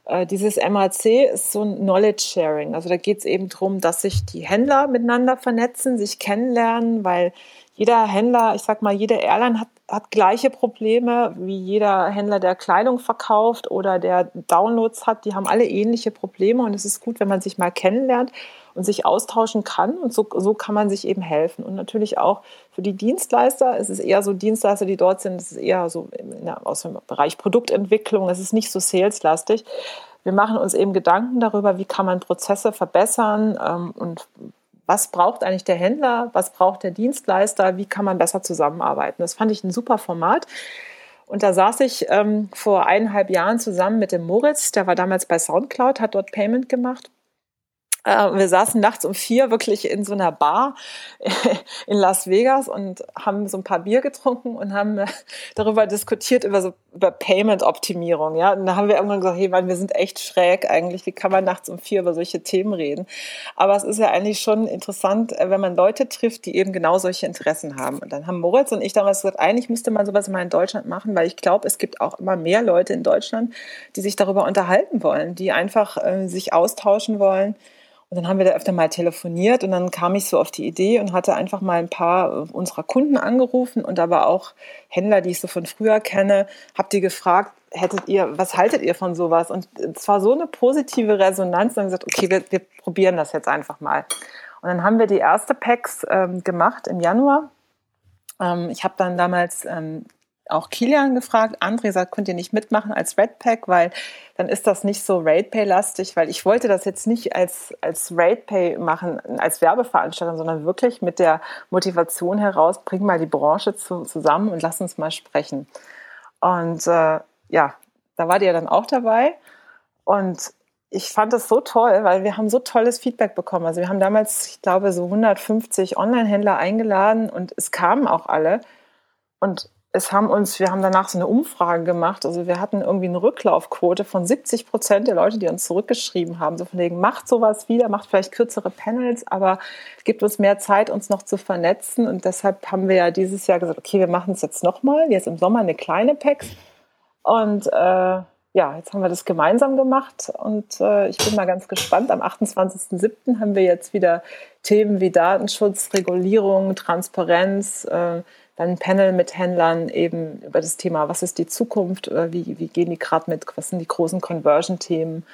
Äh, dieses MAC ist so ein Knowledge Sharing. Also da geht es eben darum, dass sich die Händler miteinander vernetzen, sich kennenlernen, weil jeder Händler, ich sag mal, jede Airline hat, hat gleiche Probleme wie jeder Händler, der Kleidung verkauft oder der Downloads hat. Die haben alle ähnliche Probleme und es ist gut, wenn man sich mal kennenlernt und sich austauschen kann und so, so kann man sich eben helfen. Und natürlich auch für die Dienstleister, es ist eher so Dienstleister, die dort sind, es ist eher so der, aus dem Bereich Produktentwicklung, es ist nicht so saleslastig. Wir machen uns eben Gedanken darüber, wie kann man Prozesse verbessern ähm, und was braucht eigentlich der Händler, was braucht der Dienstleister, wie kann man besser zusammenarbeiten. Das fand ich ein super Format. Und da saß ich ähm, vor eineinhalb Jahren zusammen mit dem Moritz, der war damals bei Soundcloud, hat dort Payment gemacht. Äh, wir saßen nachts um vier wirklich in so einer Bar in Las Vegas und haben so ein paar Bier getrunken und haben äh, darüber diskutiert, über so über Payment-Optimierung. Ja? Und da haben wir irgendwann gesagt, hey, Mann, wir sind echt schräg eigentlich. Wie kann man nachts um vier über solche Themen reden? Aber es ist ja eigentlich schon interessant, äh, wenn man Leute trifft, die eben genau solche Interessen haben. Und dann haben Moritz und ich damals gesagt, eigentlich müsste man sowas mal in Deutschland machen, weil ich glaube, es gibt auch immer mehr Leute in Deutschland, die sich darüber unterhalten wollen, die einfach äh, sich austauschen wollen und dann haben wir da öfter mal telefoniert und dann kam ich so auf die Idee und hatte einfach mal ein paar unserer Kunden angerufen und aber auch Händler, die ich so von früher kenne, habt ihr gefragt, hättet ihr, was haltet ihr von sowas? Und es war so eine positive Resonanz, dann gesagt, okay, wir, wir probieren das jetzt einfach mal. Und dann haben wir die erste PAX ähm, gemacht im Januar. Ähm, ich habe dann damals ähm, auch Kilian gefragt. André sagt, könnt ihr nicht mitmachen als Red Pack, weil dann ist das nicht so RatePay-lastig, weil ich wollte das jetzt nicht als, als RatePay machen, als Werbeveranstaltung, sondern wirklich mit der Motivation heraus, bring mal die Branche zu, zusammen und lass uns mal sprechen. Und äh, ja, da war ihr dann auch dabei. Und ich fand das so toll, weil wir haben so tolles Feedback bekommen. Also wir haben damals, ich glaube, so 150 Online-Händler eingeladen und es kamen auch alle. Und es haben uns, wir haben danach so eine Umfrage gemacht. Also wir hatten irgendwie eine Rücklaufquote von 70 Prozent der Leute, die uns zurückgeschrieben haben. So von wegen, macht sowas wieder, macht vielleicht kürzere Panels, aber gibt uns mehr Zeit, uns noch zu vernetzen. Und deshalb haben wir ja dieses Jahr gesagt, okay, wir machen es jetzt nochmal, jetzt im Sommer eine kleine PAX. Und äh, ja, jetzt haben wir das gemeinsam gemacht und äh, ich bin mal ganz gespannt. Am 28.07. haben wir jetzt wieder Themen wie Datenschutz, Regulierung, Transparenz, äh, dann ein Panel mit Händlern eben über das Thema, was ist die Zukunft, wie, wie gehen die gerade mit, was sind die großen Conversion-Themen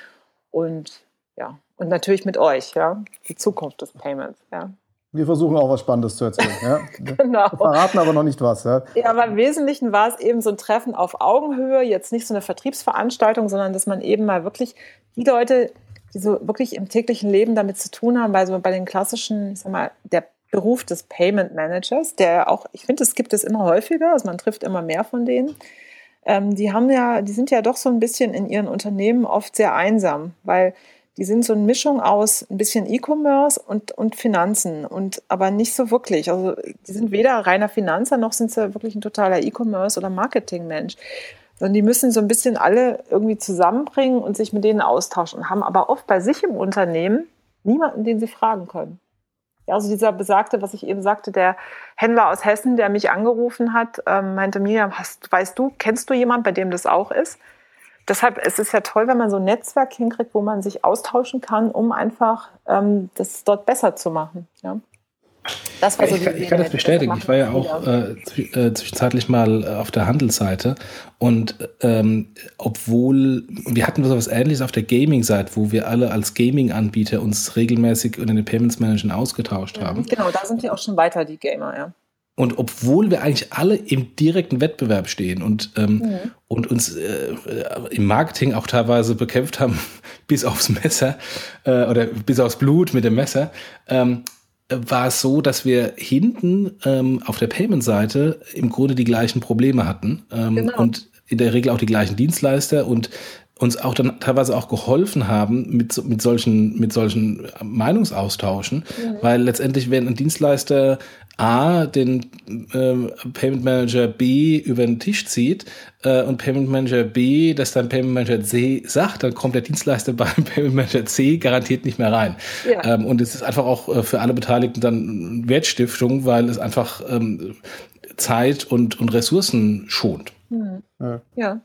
und ja, und natürlich mit euch, ja, die Zukunft des Payments, ja. Wir versuchen auch was Spannendes zu erzählen. Ja? genau. Wir verraten aber noch nicht was. Ja? ja, aber im Wesentlichen war es eben so ein Treffen auf Augenhöhe, jetzt nicht so eine Vertriebsveranstaltung, sondern dass man eben mal wirklich die Leute, die so wirklich im täglichen Leben damit zu tun haben, weil so bei den klassischen, ich sag mal, der Beruf des Payment Managers, der auch, ich finde, es gibt es immer häufiger, also man trifft immer mehr von denen. Ähm, die haben ja, die sind ja doch so ein bisschen in ihren Unternehmen oft sehr einsam, weil die sind so eine Mischung aus ein bisschen E-Commerce und, und Finanzen und aber nicht so wirklich. Also die sind weder reiner Finanzer noch sind sie wirklich ein totaler E-Commerce oder Marketing-Mensch. Sondern die müssen so ein bisschen alle irgendwie zusammenbringen und sich mit denen austauschen haben aber oft bei sich im Unternehmen niemanden, den sie fragen können. Ja, also dieser besagte, was ich eben sagte, der Händler aus Hessen, der mich angerufen hat, ähm, meinte mir, hast, weißt du, kennst du jemanden, bei dem das auch ist? deshalb ist es ja toll, wenn man so ein Netzwerk hinkriegt, wo man sich austauschen kann, um einfach ähm, das dort besser zu machen. Ja. Das war so ich, kann, ich kann das bestätigen. Ich war ja auch äh, äh, zwischenzeitlich mal auf der Handelsseite und ähm, obwohl wir hatten so etwas Ähnliches auf der Gaming-Seite, wo wir alle als Gaming-Anbieter uns regelmäßig unter den Payments Managern ausgetauscht haben. Genau, da sind wir auch schon weiter, die Gamer, ja. Und obwohl wir eigentlich alle im direkten Wettbewerb stehen und, ähm, mhm. und uns äh, im Marketing auch teilweise bekämpft haben, bis aufs Messer äh, oder bis aufs Blut mit dem Messer, ähm, war es so, dass wir hinten ähm, auf der Payment-Seite im Grunde die gleichen Probleme hatten ähm, genau. und in der Regel auch die gleichen Dienstleister und uns auch dann teilweise auch geholfen haben mit, mit, solchen, mit solchen Meinungsaustauschen, mhm. weil letztendlich, wenn ein Dienstleister A den äh, Payment Manager B über den Tisch zieht äh, und Payment Manager B das dann Payment Manager C sagt, dann kommt der Dienstleister beim Payment Manager C garantiert nicht mehr rein. Ja. Ähm, und es ist einfach auch äh, für alle Beteiligten dann Wertstiftung, weil es einfach ähm, Zeit und, und Ressourcen schont. Mhm. Ja. ja.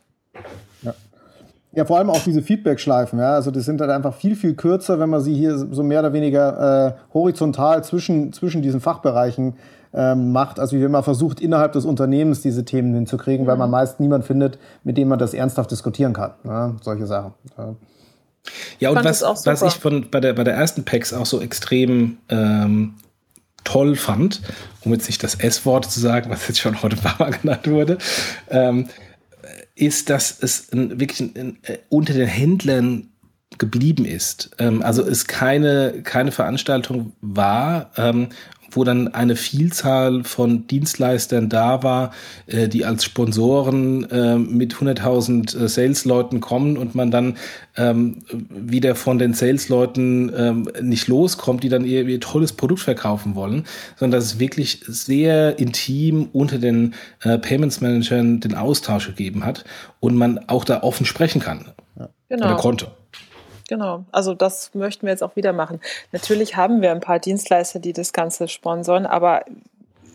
Ja, vor allem auch diese Feedback-Schleifen. Ja? Also das sind dann einfach viel, viel kürzer, wenn man sie hier so mehr oder weniger äh, horizontal zwischen, zwischen diesen Fachbereichen ähm, macht. Also wie wenn man versucht, innerhalb des Unternehmens diese Themen hinzukriegen, mhm. weil man meist niemand findet, mit dem man das ernsthaft diskutieren kann. Ja? Solche Sachen. Ja. Ja, und was, was ich von, bei, der, bei der ersten PAX auch so extrem ähm, toll fand, um jetzt nicht das S-Wort zu sagen, was jetzt schon heute ein paar Mal genannt wurde, ähm, ist, dass es ein, wirklich ein, ein, äh, unter den Händlern geblieben ist. Ähm, also es keine, keine Veranstaltung war, ähm, wo dann eine Vielzahl von Dienstleistern da war, äh, die als Sponsoren äh, mit 100.000 äh, Sales-Leuten kommen und man dann ähm, wieder von den Sales-Leuten ähm, nicht loskommt, die dann ihr, ihr tolles Produkt verkaufen wollen, sondern dass es wirklich sehr intim unter den äh, Payments-Managern den Austausch gegeben hat und man auch da offen sprechen kann. Ja. Genau. Oder konnte. Genau, also das möchten wir jetzt auch wieder machen. Natürlich haben wir ein paar Dienstleister, die das Ganze sponsoren, aber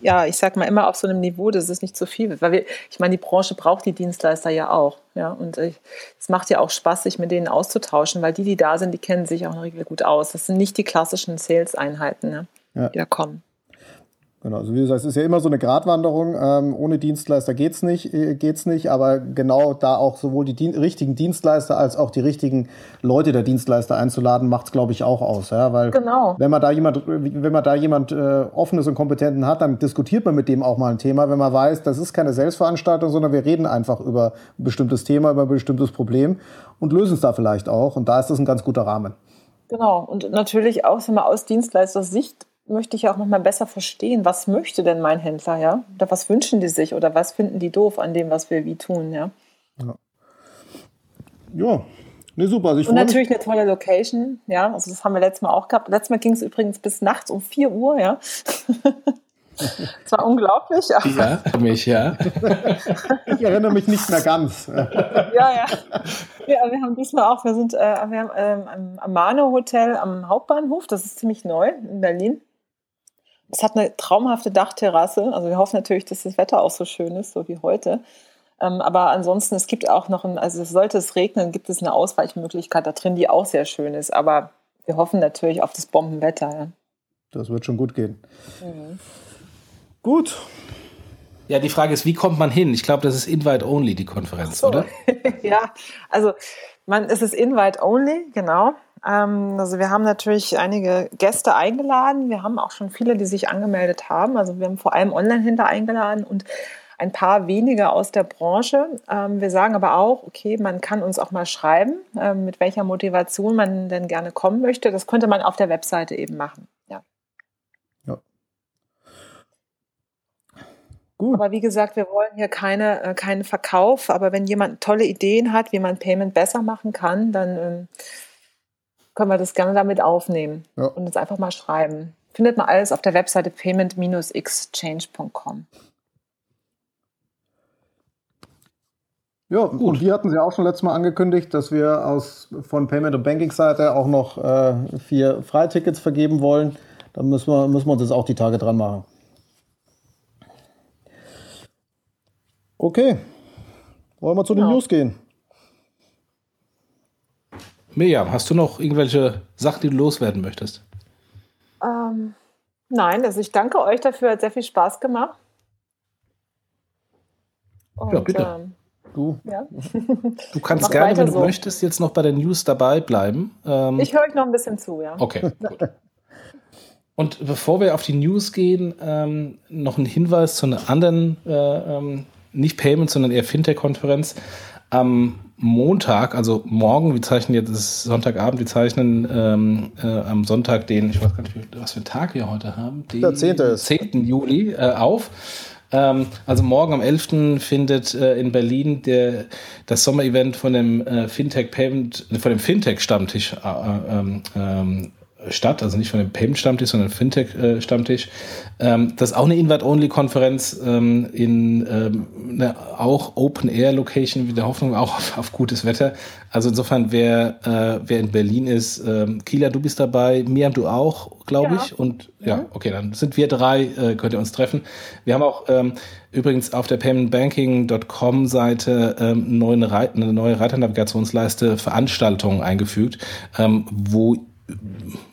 ja, ich sag mal immer auf so einem Niveau, dass es nicht zu viel wird, weil wir, ich meine, die Branche braucht die Dienstleister ja auch, ja, und es macht ja auch Spaß, sich mit denen auszutauschen, weil die, die da sind, die kennen sich auch in der Regel gut aus. Das sind nicht die klassischen Sales-Einheiten, ne, ja. die da kommen. Genau, also wie du sagst, es ist ja immer so eine Gratwanderung. Ähm, ohne Dienstleister geht's nicht, äh, geht's nicht. Aber genau da auch sowohl die Dien richtigen Dienstleister als auch die richtigen Leute der Dienstleister einzuladen, macht's glaube ich auch aus, ja, weil genau. wenn man da jemand, wenn man da jemand äh, offenes und kompetenten hat, dann diskutiert man mit dem auch mal ein Thema, wenn man weiß, das ist keine Selbstveranstaltung, sondern wir reden einfach über ein bestimmtes Thema, über ein bestimmtes Problem und lösen es da vielleicht auch. Und da ist das ein ganz guter Rahmen. Genau und natürlich auch, wenn man aus Dienstleister-Sicht möchte ich auch noch mal besser verstehen, was möchte denn mein Händler, ja? Oder was wünschen die sich oder was finden die doof an dem, was wir wie tun, ja? Ja, ja. Nee, super. Also Und natürlich eine tolle Location, ja. Also das haben wir letztes Mal auch gehabt. Letztes Mal ging es übrigens bis nachts um 4 Uhr, ja. Es war unglaublich. Ja, mich, ja. ich erinnere mich nicht mehr ganz. ja, ja. ja wir haben diesmal auch, wir sind äh, wir haben, ähm, am Amano Hotel am Hauptbahnhof, das ist ziemlich neu in Berlin. Es hat eine traumhafte Dachterrasse. Also wir hoffen natürlich, dass das Wetter auch so schön ist, so wie heute. Ähm, aber ansonsten, es gibt auch noch, ein, also sollte es regnen, gibt es eine Ausweichmöglichkeit da drin, die auch sehr schön ist. Aber wir hoffen natürlich auf das Bombenwetter. Ja. Das wird schon gut gehen. Mhm. Gut. Ja, die Frage ist, wie kommt man hin? Ich glaube, das ist Invite-Only, die Konferenz, so. oder? ja, also man, es ist Invite-Only, genau. Ähm, also wir haben natürlich einige Gäste eingeladen. Wir haben auch schon viele, die sich angemeldet haben. Also wir haben vor allem Online-Händler eingeladen und ein paar wenige aus der Branche. Ähm, wir sagen aber auch, okay, man kann uns auch mal schreiben, ähm, mit welcher Motivation man denn gerne kommen möchte. Das könnte man auf der Webseite eben machen. Ja. ja. Gut. Aber wie gesagt, wir wollen hier keine, äh, keinen Verkauf. Aber wenn jemand tolle Ideen hat, wie man Payment besser machen kann, dann können wir das gerne damit aufnehmen ja. und uns einfach mal schreiben. Findet man alles auf der Webseite payment-exchange.com. Ja, Gut. und wir hatten sie auch schon letztes Mal angekündigt, dass wir aus, von Payment- und Banking-Seite auch noch äh, vier Freitickets vergeben wollen. Da müssen wir, müssen wir uns jetzt auch die Tage dran machen. Okay. Wollen wir zu den genau. News gehen? Mirjam, hast du noch irgendwelche Sachen, die du loswerden möchtest? Ähm, nein, also ich danke euch dafür, hat sehr viel Spaß gemacht. Und, ja, bitte. Ähm, Du, ja. du kannst Mach gerne, wenn du so. möchtest, jetzt noch bei den News dabei bleiben. Ähm, ich höre euch noch ein bisschen zu, ja. Okay, gut. Und bevor wir auf die News gehen, ähm, noch ein Hinweis zu einer anderen, äh, ähm, nicht Payment, sondern eher Fintech-Konferenz. Am Montag, also morgen, wir zeichnen jetzt, es ist Sonntagabend, wir zeichnen ähm, äh, am Sonntag den, ich weiß gar nicht, was für einen Tag wir heute haben, den Der 10. 10. Juli äh, auf. Ähm, also morgen am 11. findet äh, in Berlin der, das Sommerevent von dem äh, Fintech Payment, von dem Fintech Stammtisch äh, ähm, ähm statt, also nicht von dem Payment-Stammtisch, sondern Fintech-Stammtisch. Ähm, das ist auch eine Invite-Only-Konferenz ähm, in ähm, eine auch Open-Air-Location mit der Hoffnung auch auf, auf, gutes Wetter. Also insofern, wer, äh, wer in Berlin ist, ähm, Kila, du bist dabei, Miam, du auch, glaube ja. ich. Und ja, mhm. okay, dann sind wir drei, äh, könnt ihr uns treffen. Wir haben auch ähm, übrigens auf der paymentbanking.com Seite ähm, neue, eine neue Reiternavigationsleiste Veranstaltungen eingefügt, ähm, wo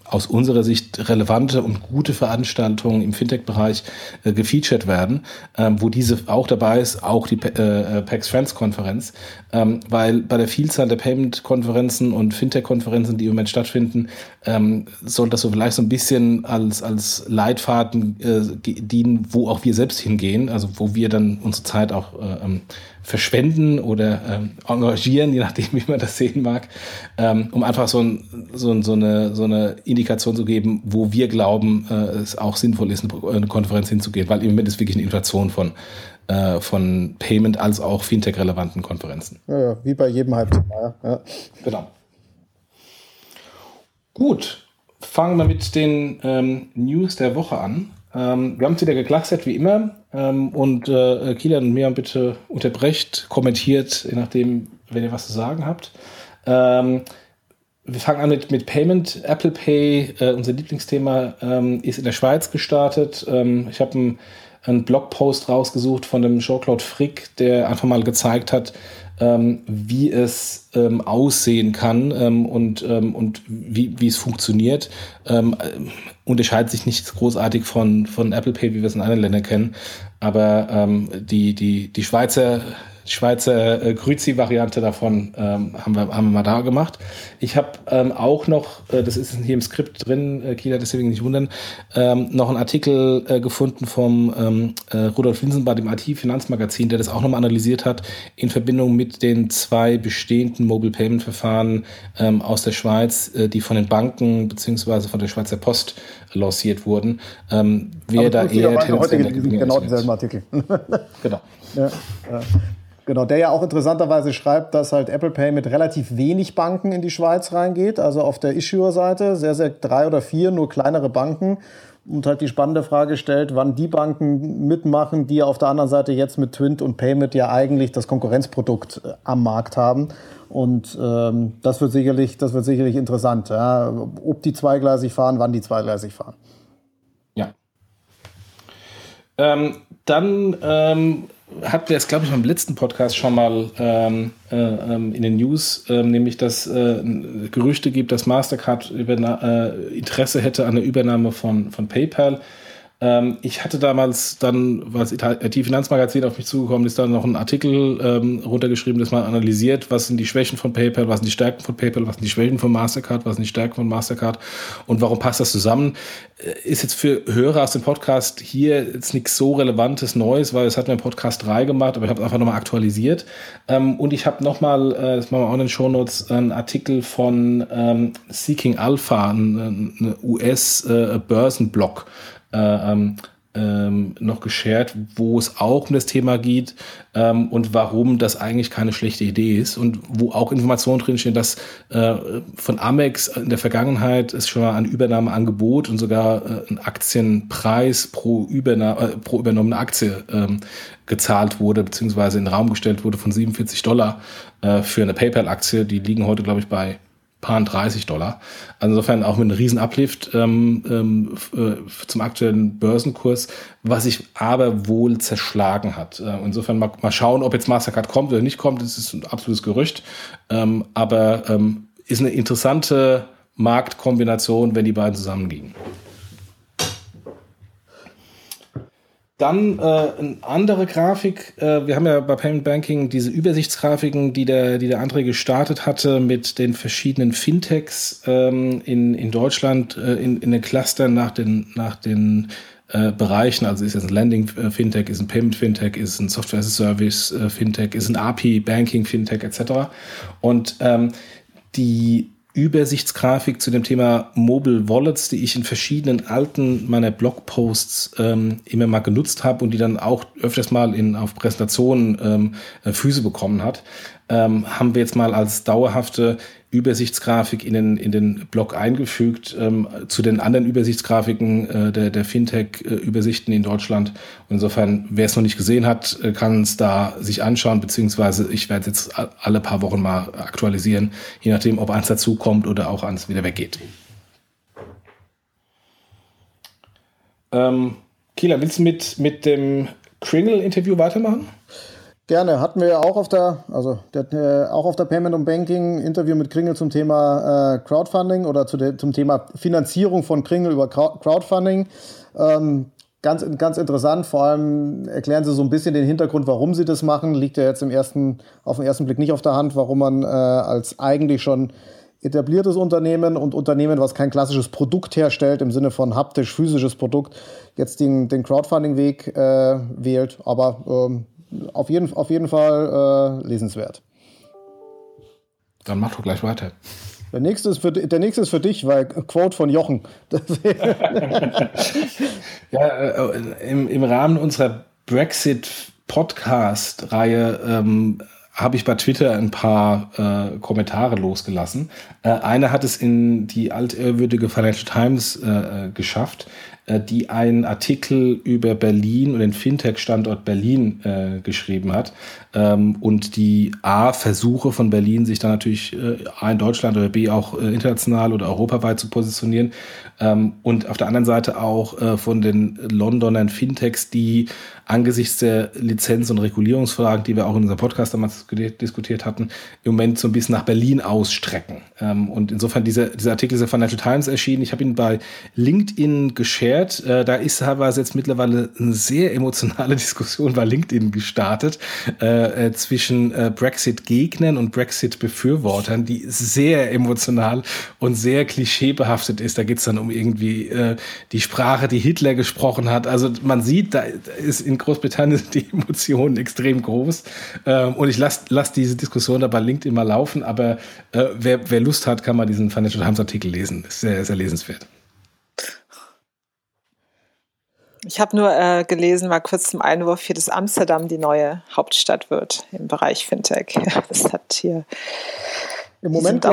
aus unserer Sicht relevante und gute Veranstaltungen im Fintech-Bereich äh, gefeatured werden, ähm, wo diese auch dabei ist, auch die äh, PAX Friends Konferenz, ähm, weil bei der Vielzahl der Payment-Konferenzen und Fintech-Konferenzen, die im Moment stattfinden, ähm, soll das so vielleicht so ein bisschen als, als Leitfaden äh, dienen, wo auch wir selbst hingehen, also wo wir dann unsere Zeit auch äh, ähm, verschwenden oder ähm, engagieren, je nachdem, wie man das sehen mag, ähm, um einfach so, ein, so, so, eine, so eine Indikation zu geben, wo wir glauben, äh, es auch sinnvoll ist, eine Konferenz hinzugehen, weil im Moment ist wirklich eine Inflation von, äh, von Payment als auch Fintech-relevanten Konferenzen. Ja, ja, wie bei jedem Halbthema. Ja. Genau. Gut, fangen wir mit den ähm, News der Woche an. Ähm, wir haben es wieder geklachset, wie immer. Ähm, und äh, Kilian und Miriam bitte unterbrecht, kommentiert, je nachdem, wenn ihr was zu sagen habt. Wir fangen an mit, mit Payment. Apple Pay, äh, unser Lieblingsthema, ähm, ist in der Schweiz gestartet. Ähm, ich habe einen, einen Blogpost rausgesucht von dem Jean-Claude Frick, der einfach mal gezeigt hat, ähm, wie es ähm, aussehen kann ähm, und, ähm, und wie, wie es funktioniert. Ähm, unterscheidet sich nicht großartig von, von Apple Pay, wie wir es in anderen Ländern kennen. Aber die, die, die Schweizer Schweizer äh, Grüzi-Variante davon ähm, haben, wir, haben wir mal da gemacht. Ich habe ähm, auch noch, äh, das ist hier im Skript drin, äh, Kila, deswegen nicht wundern, ähm, noch einen Artikel äh, gefunden vom ähm, äh, Rudolf Winsenbad im IT-Finanzmagazin, der das auch nochmal analysiert hat in Verbindung mit den zwei bestehenden Mobile Payment Verfahren ähm, aus der Schweiz, äh, die von den Banken beziehungsweise von der Schweizer Post lanciert wurden. Ähm, wer da eher heute genau denselben Artikel. genau. Ja, ja. Genau, der ja auch interessanterweise schreibt, dass halt Apple Pay mit relativ wenig Banken in die Schweiz reingeht, also auf der Issuer-Seite, sehr, sehr drei oder vier, nur kleinere Banken. Und halt die spannende Frage stellt, wann die Banken mitmachen, die auf der anderen Seite jetzt mit Twint und Payment ja eigentlich das Konkurrenzprodukt äh, am Markt haben. Und ähm, das wird sicherlich, das wird sicherlich interessant, ja, ob die zweigleisig fahren, wann die zweigleisig fahren. Ja. Ähm, dann ähm, hatten wir es, glaube ich, beim letzten Podcast schon mal ähm, äh, ähm, in den News, äh, nämlich dass äh, Gerüchte gibt, dass Mastercard äh, Interesse hätte an der Übernahme von, von PayPal. Ähm, ich hatte damals dann, was IT-Finanzmagazin auf mich zugekommen ist, dann noch einen Artikel ähm, runtergeschrieben, dass man analysiert, was sind die Schwächen von PayPal, was sind die Stärken von PayPal, was sind die Schwächen von Mastercard, was sind die Stärken von Mastercard und warum passt das zusammen. Äh, ist jetzt für Hörer aus dem Podcast hier jetzt nichts so relevantes Neues, weil es hat mir im Podcast 3 gemacht, aber ich habe es einfach nochmal aktualisiert. Ähm, und ich habe nochmal, äh, das machen wir auch in den Show Notes, einen Artikel von ähm, Seeking Alpha, ein, ein US-Börsenblog. Äh, äh, ähm, ähm, noch geshared, wo es auch um das Thema geht ähm, und warum das eigentlich keine schlechte Idee ist und wo auch Informationen drinstehen, dass äh, von Amex in der Vergangenheit es schon mal ein Übernahmeangebot und sogar äh, ein Aktienpreis pro, Überna äh, pro übernommene Aktie ähm, gezahlt wurde, beziehungsweise in den Raum gestellt wurde von 47 Dollar äh, für eine PayPal-Aktie. Die liegen heute, glaube ich, bei paar 30 Dollar. Also insofern auch mit einem riesen Uplift ähm, ähm, äh, zum aktuellen Börsenkurs, was sich aber wohl zerschlagen hat. Äh, insofern mal, mal schauen, ob jetzt Mastercard kommt oder nicht kommt. Das ist ein absolutes Gerücht. Ähm, aber ähm, ist eine interessante Marktkombination, wenn die beiden zusammengingen. Dann äh, eine andere Grafik. Äh, wir haben ja bei Payment Banking diese Übersichtsgrafiken, die der, die der André gestartet hatte mit den verschiedenen Fintechs ähm, in, in Deutschland äh, in, in den Clustern nach den, nach den äh, Bereichen. Also ist es ein Landing äh, Fintech, ist ein Payment Fintech, ist ein Software as a Service äh, ist ein API Banking Fintech etc. Und ähm, die Übersichtsgrafik zu dem Thema Mobile Wallets, die ich in verschiedenen alten meiner Blogposts ähm, immer mal genutzt habe und die dann auch öfters mal in, auf Präsentationen ähm, äh, Füße bekommen hat, ähm, haben wir jetzt mal als dauerhafte Übersichtsgrafik in den, in den Blog eingefügt ähm, zu den anderen Übersichtsgrafiken äh, der, der Fintech-Übersichten in Deutschland. Und insofern, wer es noch nicht gesehen hat, äh, kann es da sich anschauen, beziehungsweise ich werde jetzt alle paar Wochen mal aktualisieren, je nachdem, ob eins dazukommt oder auch eins wieder weggeht. Ähm, Kieler, willst du mit, mit dem Kringle-Interview weitermachen? Gerne, hatten wir ja auch auf der, also der, äh, auch auf der Payment und Banking Interview mit Kringel zum Thema äh, Crowdfunding oder zu de, zum Thema Finanzierung von Kringel über Crowdfunding. Ähm, ganz, ganz interessant, vor allem erklären Sie so ein bisschen den Hintergrund, warum Sie das machen. Liegt ja jetzt im ersten, auf den ersten Blick nicht auf der Hand, warum man äh, als eigentlich schon etabliertes Unternehmen und Unternehmen, was kein klassisches Produkt herstellt im Sinne von haptisch-physisches Produkt, jetzt den, den Crowdfunding-Weg äh, wählt. Aber ähm, auf jeden, auf jeden Fall äh, lesenswert. Dann mach doch gleich weiter. Der nächste ist für, der nächste ist für dich, weil Quote von Jochen. ja, äh, im, im Rahmen unserer Brexit-Podcast-Reihe ähm, habe ich bei Twitter ein paar äh, Kommentare losgelassen. Äh, einer hat es in die altehrwürdige Financial Times äh, geschafft. Äh, die einen Artikel über Berlin und den Fintech-Standort Berlin äh, geschrieben hat ähm, und die A Versuche von Berlin, sich dann natürlich äh, A in Deutschland oder B auch äh, international oder europaweit zu positionieren ähm, und auf der anderen Seite auch äh, von den Londonern Fintechs, die angesichts der Lizenz- und Regulierungsfragen, die wir auch in unserem Podcast damals diskutiert hatten, im Moment so ein bisschen nach Berlin ausstrecken. Ähm, und insofern dieser, dieser Artikel ist in Financial Times erschienen. Ich habe ihn bei LinkedIn geshared. Äh, da ist teilweise jetzt mittlerweile eine sehr emotionale Diskussion bei LinkedIn gestartet äh, äh zwischen Brexit-Gegnern und Brexit-Befürwortern, die sehr emotional und sehr klischeebehaftet ist. Da geht es dann um irgendwie die Sprache, die Hitler gesprochen hat. Also man sieht, da ist in Großbritannien die Emotionen extrem groß. Ähm, und ich lasse lass diese Diskussion da bei LinkedIn mal laufen, aber wer, wer Lust hat, kann mal diesen Financial Times Artikel lesen. Ist sehr, sehr lesenswert. Ich habe nur äh, gelesen, mal kurz zum Einwurf hier, dass Amsterdam die neue Hauptstadt wird im Bereich Fintech. das hat hier im Moment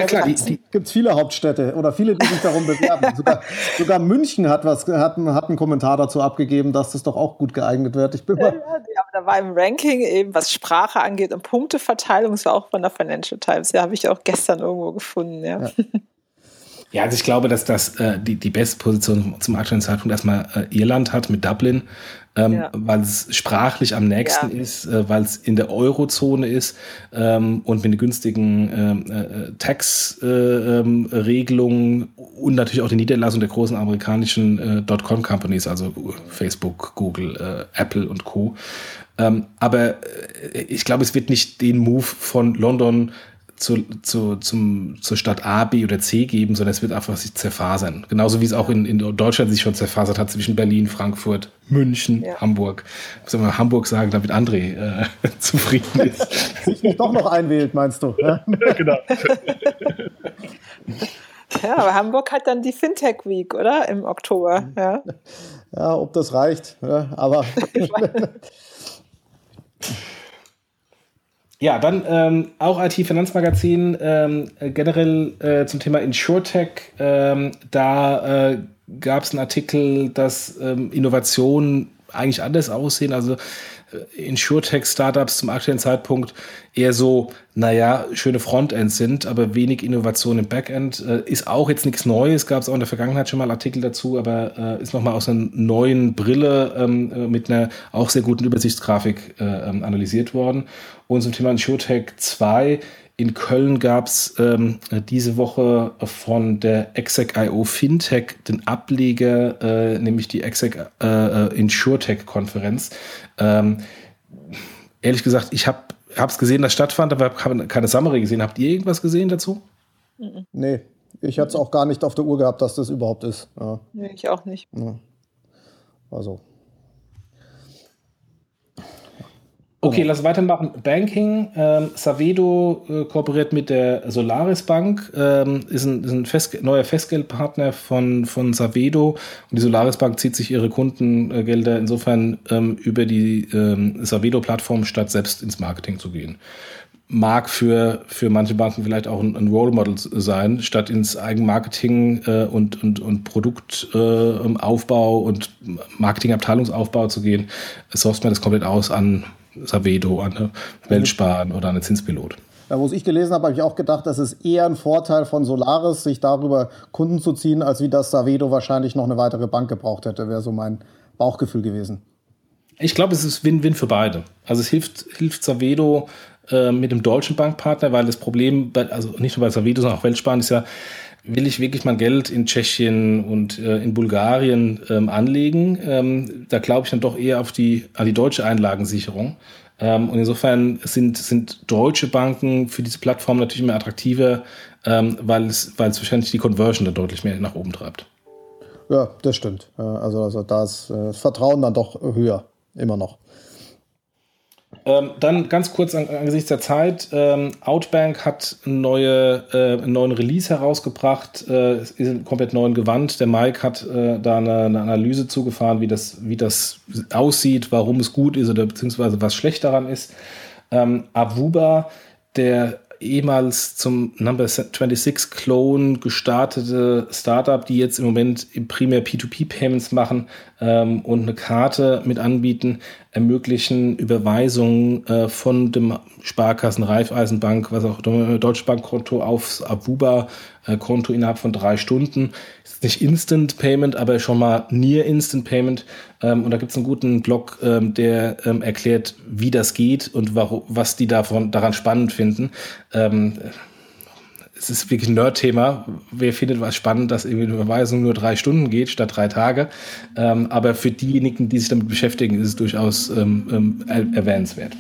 gibt es viele Hauptstädte oder viele, die sich darum bewerben. sogar, sogar, München hat, was, hat, hat einen Kommentar dazu abgegeben, dass das doch auch gut geeignet wird. Ich bin mal ja, aber da war im Ranking eben, was Sprache angeht und Punkteverteilung, das war auch von der Financial Times. Ja, habe ich auch gestern irgendwo gefunden. Ja. Ja. Also ich glaube, dass das äh, die, die beste Position zum aktuellen Zeitpunkt erstmal äh, Irland hat mit Dublin, ähm, ja. weil es sprachlich am nächsten ja. ist, äh, weil es in der Eurozone ist ähm, und mit den günstigen ähm, äh, Tax-Regelungen äh, ähm, und natürlich auch die Niederlassung der großen amerikanischen äh, Dotcom-Companies, also Facebook, Google, äh, Apple und Co. Ähm, aber äh, ich glaube, es wird nicht den Move von London zu, zu, zum, zur Stadt A, B oder C geben, sondern es wird einfach sich zerfasern. Genauso wie es auch in, in Deutschland sich schon zerfasert hat zwischen Berlin, Frankfurt, München, ja. Hamburg. Ich muss mal Hamburg sagen, damit André äh, zufrieden ist. Sich nicht doch noch einwählt, meinst du? Ja, genau. Ja, aber Hamburg hat dann die Fintech Week, oder? Im Oktober. Ja, ja ob das reicht. Ja, aber. Ja, dann ähm, auch IT-Finanzmagazin, ähm, generell äh, zum Thema InsurTech. Ähm, da äh, gab es einen Artikel, dass ähm, Innovationen eigentlich anders aussehen. Also äh, Insurtech-Startups zum aktuellen Zeitpunkt eher so, naja, schöne Frontends sind, aber wenig Innovation im Backend. Äh, ist auch jetzt nichts Neues, gab es auch in der Vergangenheit schon mal Artikel dazu, aber äh, ist nochmal aus einer neuen Brille ähm, äh, mit einer auch sehr guten Übersichtsgrafik äh, ähm, analysiert worden. Und zum Thema Insurtech 2 in Köln gab es ähm, diese Woche von der Exec.io Fintech den Ableger, äh, nämlich die Exec äh, InsurTech-Konferenz. Ähm, ehrlich gesagt, ich habe es gesehen, dass stattfand, aber habe keine Summary gesehen. Habt ihr irgendwas gesehen dazu? Nee, ich hatte es auch gar nicht auf der Uhr gehabt, dass das überhaupt ist. Ja. Nee, ich auch nicht. Ja. Also, Okay, lass weitermachen. Banking. Ähm, Savedo äh, kooperiert mit der Solaris Bank, ähm, ist ein, ist ein Fest, neuer Festgeldpartner von, von Savedo. Und die Solaris Bank zieht sich ihre Kundengelder insofern ähm, über die ähm, Savedo-Plattform, statt selbst ins Marketing zu gehen. Mag für, für manche Banken vielleicht auch ein, ein Role Model sein, statt ins Eigenmarketing äh, und, und, und Produktaufbau äh, und Marketingabteilungsaufbau zu gehen, sourced man das komplett aus an Savedo, eine Weltsparen oder eine Zinspilot. Ja, wo ich gelesen habe, habe ich auch gedacht, das ist eher ein Vorteil von Solaris, sich darüber Kunden zu ziehen, als wie das Savedo wahrscheinlich noch eine weitere Bank gebraucht hätte, wäre so mein Bauchgefühl gewesen. Ich glaube, es ist Win-Win für beide. Also es hilft, hilft Savedo äh, mit dem deutschen Bankpartner, weil das Problem, bei, also nicht nur bei Savedo, sondern auch Weltsparen ist ja, will ich wirklich mein Geld in Tschechien und äh, in Bulgarien ähm, anlegen? Ähm, da glaube ich dann doch eher auf die, an die deutsche Einlagensicherung. Ähm, und insofern sind, sind deutsche Banken für diese Plattform natürlich mehr attraktiver, ähm, weil, es, weil es wahrscheinlich die Conversion da deutlich mehr nach oben treibt. Ja, das stimmt. Also, also da ist äh, das Vertrauen dann doch höher, immer noch. Ähm, dann ganz kurz an, angesichts der Zeit. Ähm, Outbank hat neue, äh, einen neuen Release herausgebracht, äh, ist ein komplett neuen Gewand. Der Mike hat äh, da eine, eine, Analyse zugefahren, wie das, wie das aussieht, warum es gut ist oder beziehungsweise was schlecht daran ist. Ähm, Avuba, der ehemals zum Number 26 Clone gestartete Startup, die jetzt im Moment primär P2P-Payments machen ähm, und eine Karte mit anbieten, ermöglichen Überweisungen äh, von dem Sparkassen Raiffeisenbank, was auch Deutsche Bankkonto aufs Abuba Konto innerhalb von drei Stunden. Ist nicht Instant Payment, aber schon mal Near Instant Payment. Ähm, und da gibt es einen guten Blog, ähm, der ähm, erklärt, wie das geht und warum, was die davon daran spannend finden. Es ist wirklich ein Nerd-Thema. Wer findet was spannend, dass irgendwie eine Überweisung nur drei Stunden geht statt drei Tage? Ähm, aber für diejenigen, die sich damit beschäftigen, ist es durchaus ähm, ähm, erwähnenswert.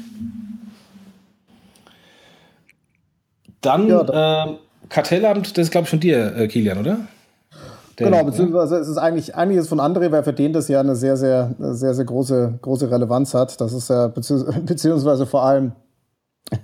Dann ja, äh, Kartellamt, das ist glaube ich von dir, äh, Kilian, oder? Der, genau, beziehungsweise es ist eigentlich einiges von André, weil für den das ja eine sehr, sehr, sehr, sehr große, große Relevanz hat. Das ist ja beziehungsweise vor allem,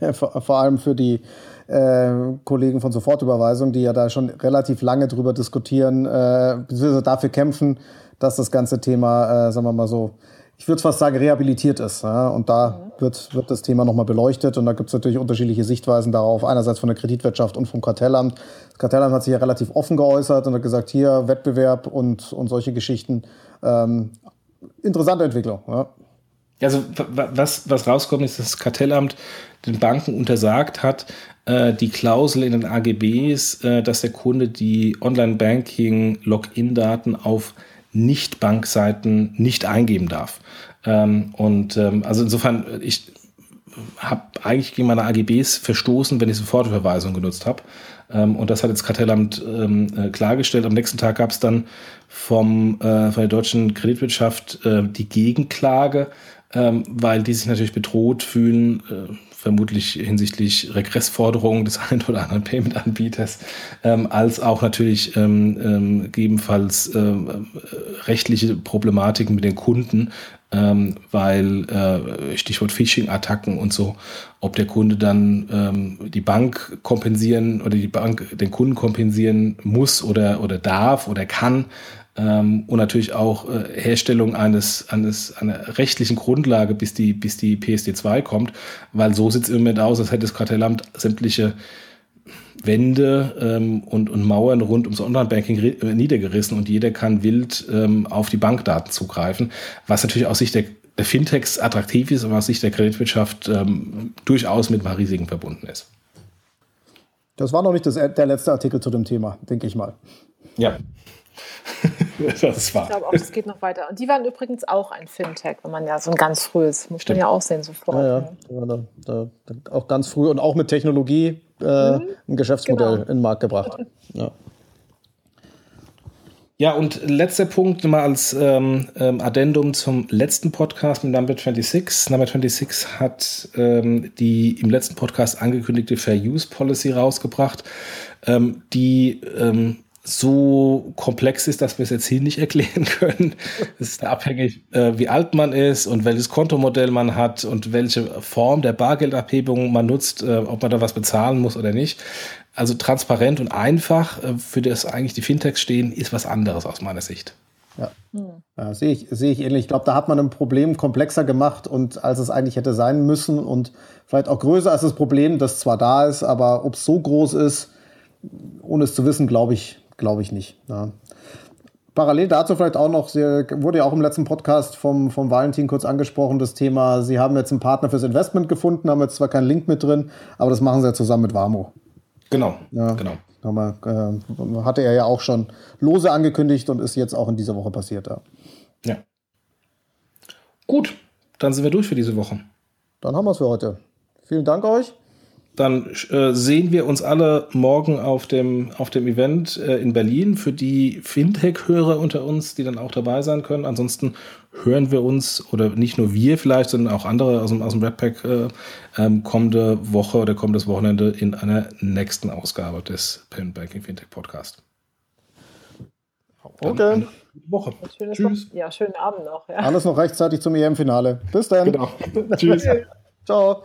vor allem für die äh, Kollegen von Sofortüberweisung, die ja da schon relativ lange drüber diskutieren, äh, beziehungsweise dafür kämpfen, dass das ganze Thema, äh, sagen wir mal so, ich würde fast sagen, rehabilitiert ist. Ja? Und da wird, wird das Thema nochmal beleuchtet. Und da gibt es natürlich unterschiedliche Sichtweisen darauf. Einerseits von der Kreditwirtschaft und vom Kartellamt. Das Kartellamt hat sich ja relativ offen geäußert und hat gesagt, hier Wettbewerb und, und solche Geschichten. Ähm, interessante Entwicklung. Ja. Also was, was rauskommt, ist, dass das Kartellamt den Banken untersagt hat, äh, die Klausel in den AGBs, äh, dass der Kunde die Online-Banking-Login-Daten auf Nicht-Bankseiten nicht eingeben darf. Ähm, und ähm, also insofern, ich habe eigentlich gegen meine AGBs verstoßen, wenn ich Sofortüberweisung genutzt habe. Ähm, und das hat jetzt Kartellamt ähm, äh, klargestellt. Am nächsten Tag gab es dann vom, äh, von der deutschen Kreditwirtschaft äh, die Gegenklage, ähm, weil die sich natürlich bedroht fühlen, äh, vermutlich hinsichtlich Regressforderungen des einen oder anderen Payment-Anbieters, ähm, als auch natürlich ähm, ähm, gegebenenfalls äh, rechtliche Problematiken mit den Kunden, ähm, weil äh, Stichwort Phishing-Attacken und so, ob der Kunde dann ähm, die Bank kompensieren oder die Bank den Kunden kompensieren muss oder, oder darf oder kann, ähm, und natürlich auch äh, Herstellung eines, eines, einer rechtlichen Grundlage, bis die, bis die PSD2 kommt, weil so sieht es im Moment aus, als hätte das Kartellamt sämtliche Wände ähm, und, und Mauern rund ums Online-Banking äh, niedergerissen und jeder kann wild ähm, auf die Bankdaten zugreifen, was natürlich aus Sicht der, der Fintechs attraktiv ist, aber aus Sicht der Kreditwirtschaft ähm, durchaus mit ein paar Risiken verbunden ist. Das war noch nicht das, der letzte Artikel zu dem Thema, denke ich mal. Ja. das war. Ich glaube auch, das geht noch weiter. Und die waren übrigens auch ein Fintech, wenn man ja so ein ganz frühes, muss Stimmt. man ja auch sehen sofort. Ja, ja. Da, da, da, auch ganz früh und auch mit Technologie äh, mhm. ein Geschäftsmodell genau. in den Markt gebracht. Ja. Ja, und letzter Punkt mal als ähm, ähm, Addendum zum letzten Podcast mit Number 26. Number 26 hat ähm, die im letzten Podcast angekündigte Fair Use Policy rausgebracht, ähm, die ähm, so komplex ist, dass wir es jetzt hier nicht erklären können. Es ist abhängig, äh, wie alt man ist und welches Kontomodell man hat und welche Form der Bargeldabhebung man nutzt, äh, ob man da was bezahlen muss oder nicht. Also transparent und einfach, äh, für das eigentlich die Fintechs stehen, ist was anderes aus meiner Sicht. Ja, ja sehe ich, sehe ich ähnlich. Ich glaube, da hat man ein Problem komplexer gemacht und als es eigentlich hätte sein müssen und vielleicht auch größer als das Problem, das zwar da ist, aber ob es so groß ist, ohne es zu wissen, glaube ich, glaube ich nicht. Ja. Parallel dazu vielleicht auch noch, wurde ja auch im letzten Podcast vom, vom Valentin kurz angesprochen, das Thema, Sie haben jetzt einen Partner fürs Investment gefunden, haben jetzt zwar keinen Link mit drin, aber das machen Sie ja zusammen mit Warmo. Genau, ja, genau. Aber, äh, hatte er ja auch schon lose angekündigt und ist jetzt auch in dieser Woche passiert. Ja. ja. Gut, dann sind wir durch für diese Woche. Dann haben wir es für heute. Vielen Dank euch dann äh, sehen wir uns alle morgen auf dem, auf dem Event äh, in Berlin für die Fintech-Hörer unter uns, die dann auch dabei sein können. Ansonsten hören wir uns, oder nicht nur wir vielleicht, sondern auch andere aus dem, aus dem Redpack äh, ähm, kommende Woche oder kommendes Wochenende in einer nächsten Ausgabe des Payment Banking Fintech Podcast. okay. Woche. Tschüss. Ja, schönen Abend noch. Ja. Alles noch rechtzeitig zum EM-Finale. Bis dann. Genau. Tschüss. Ciao.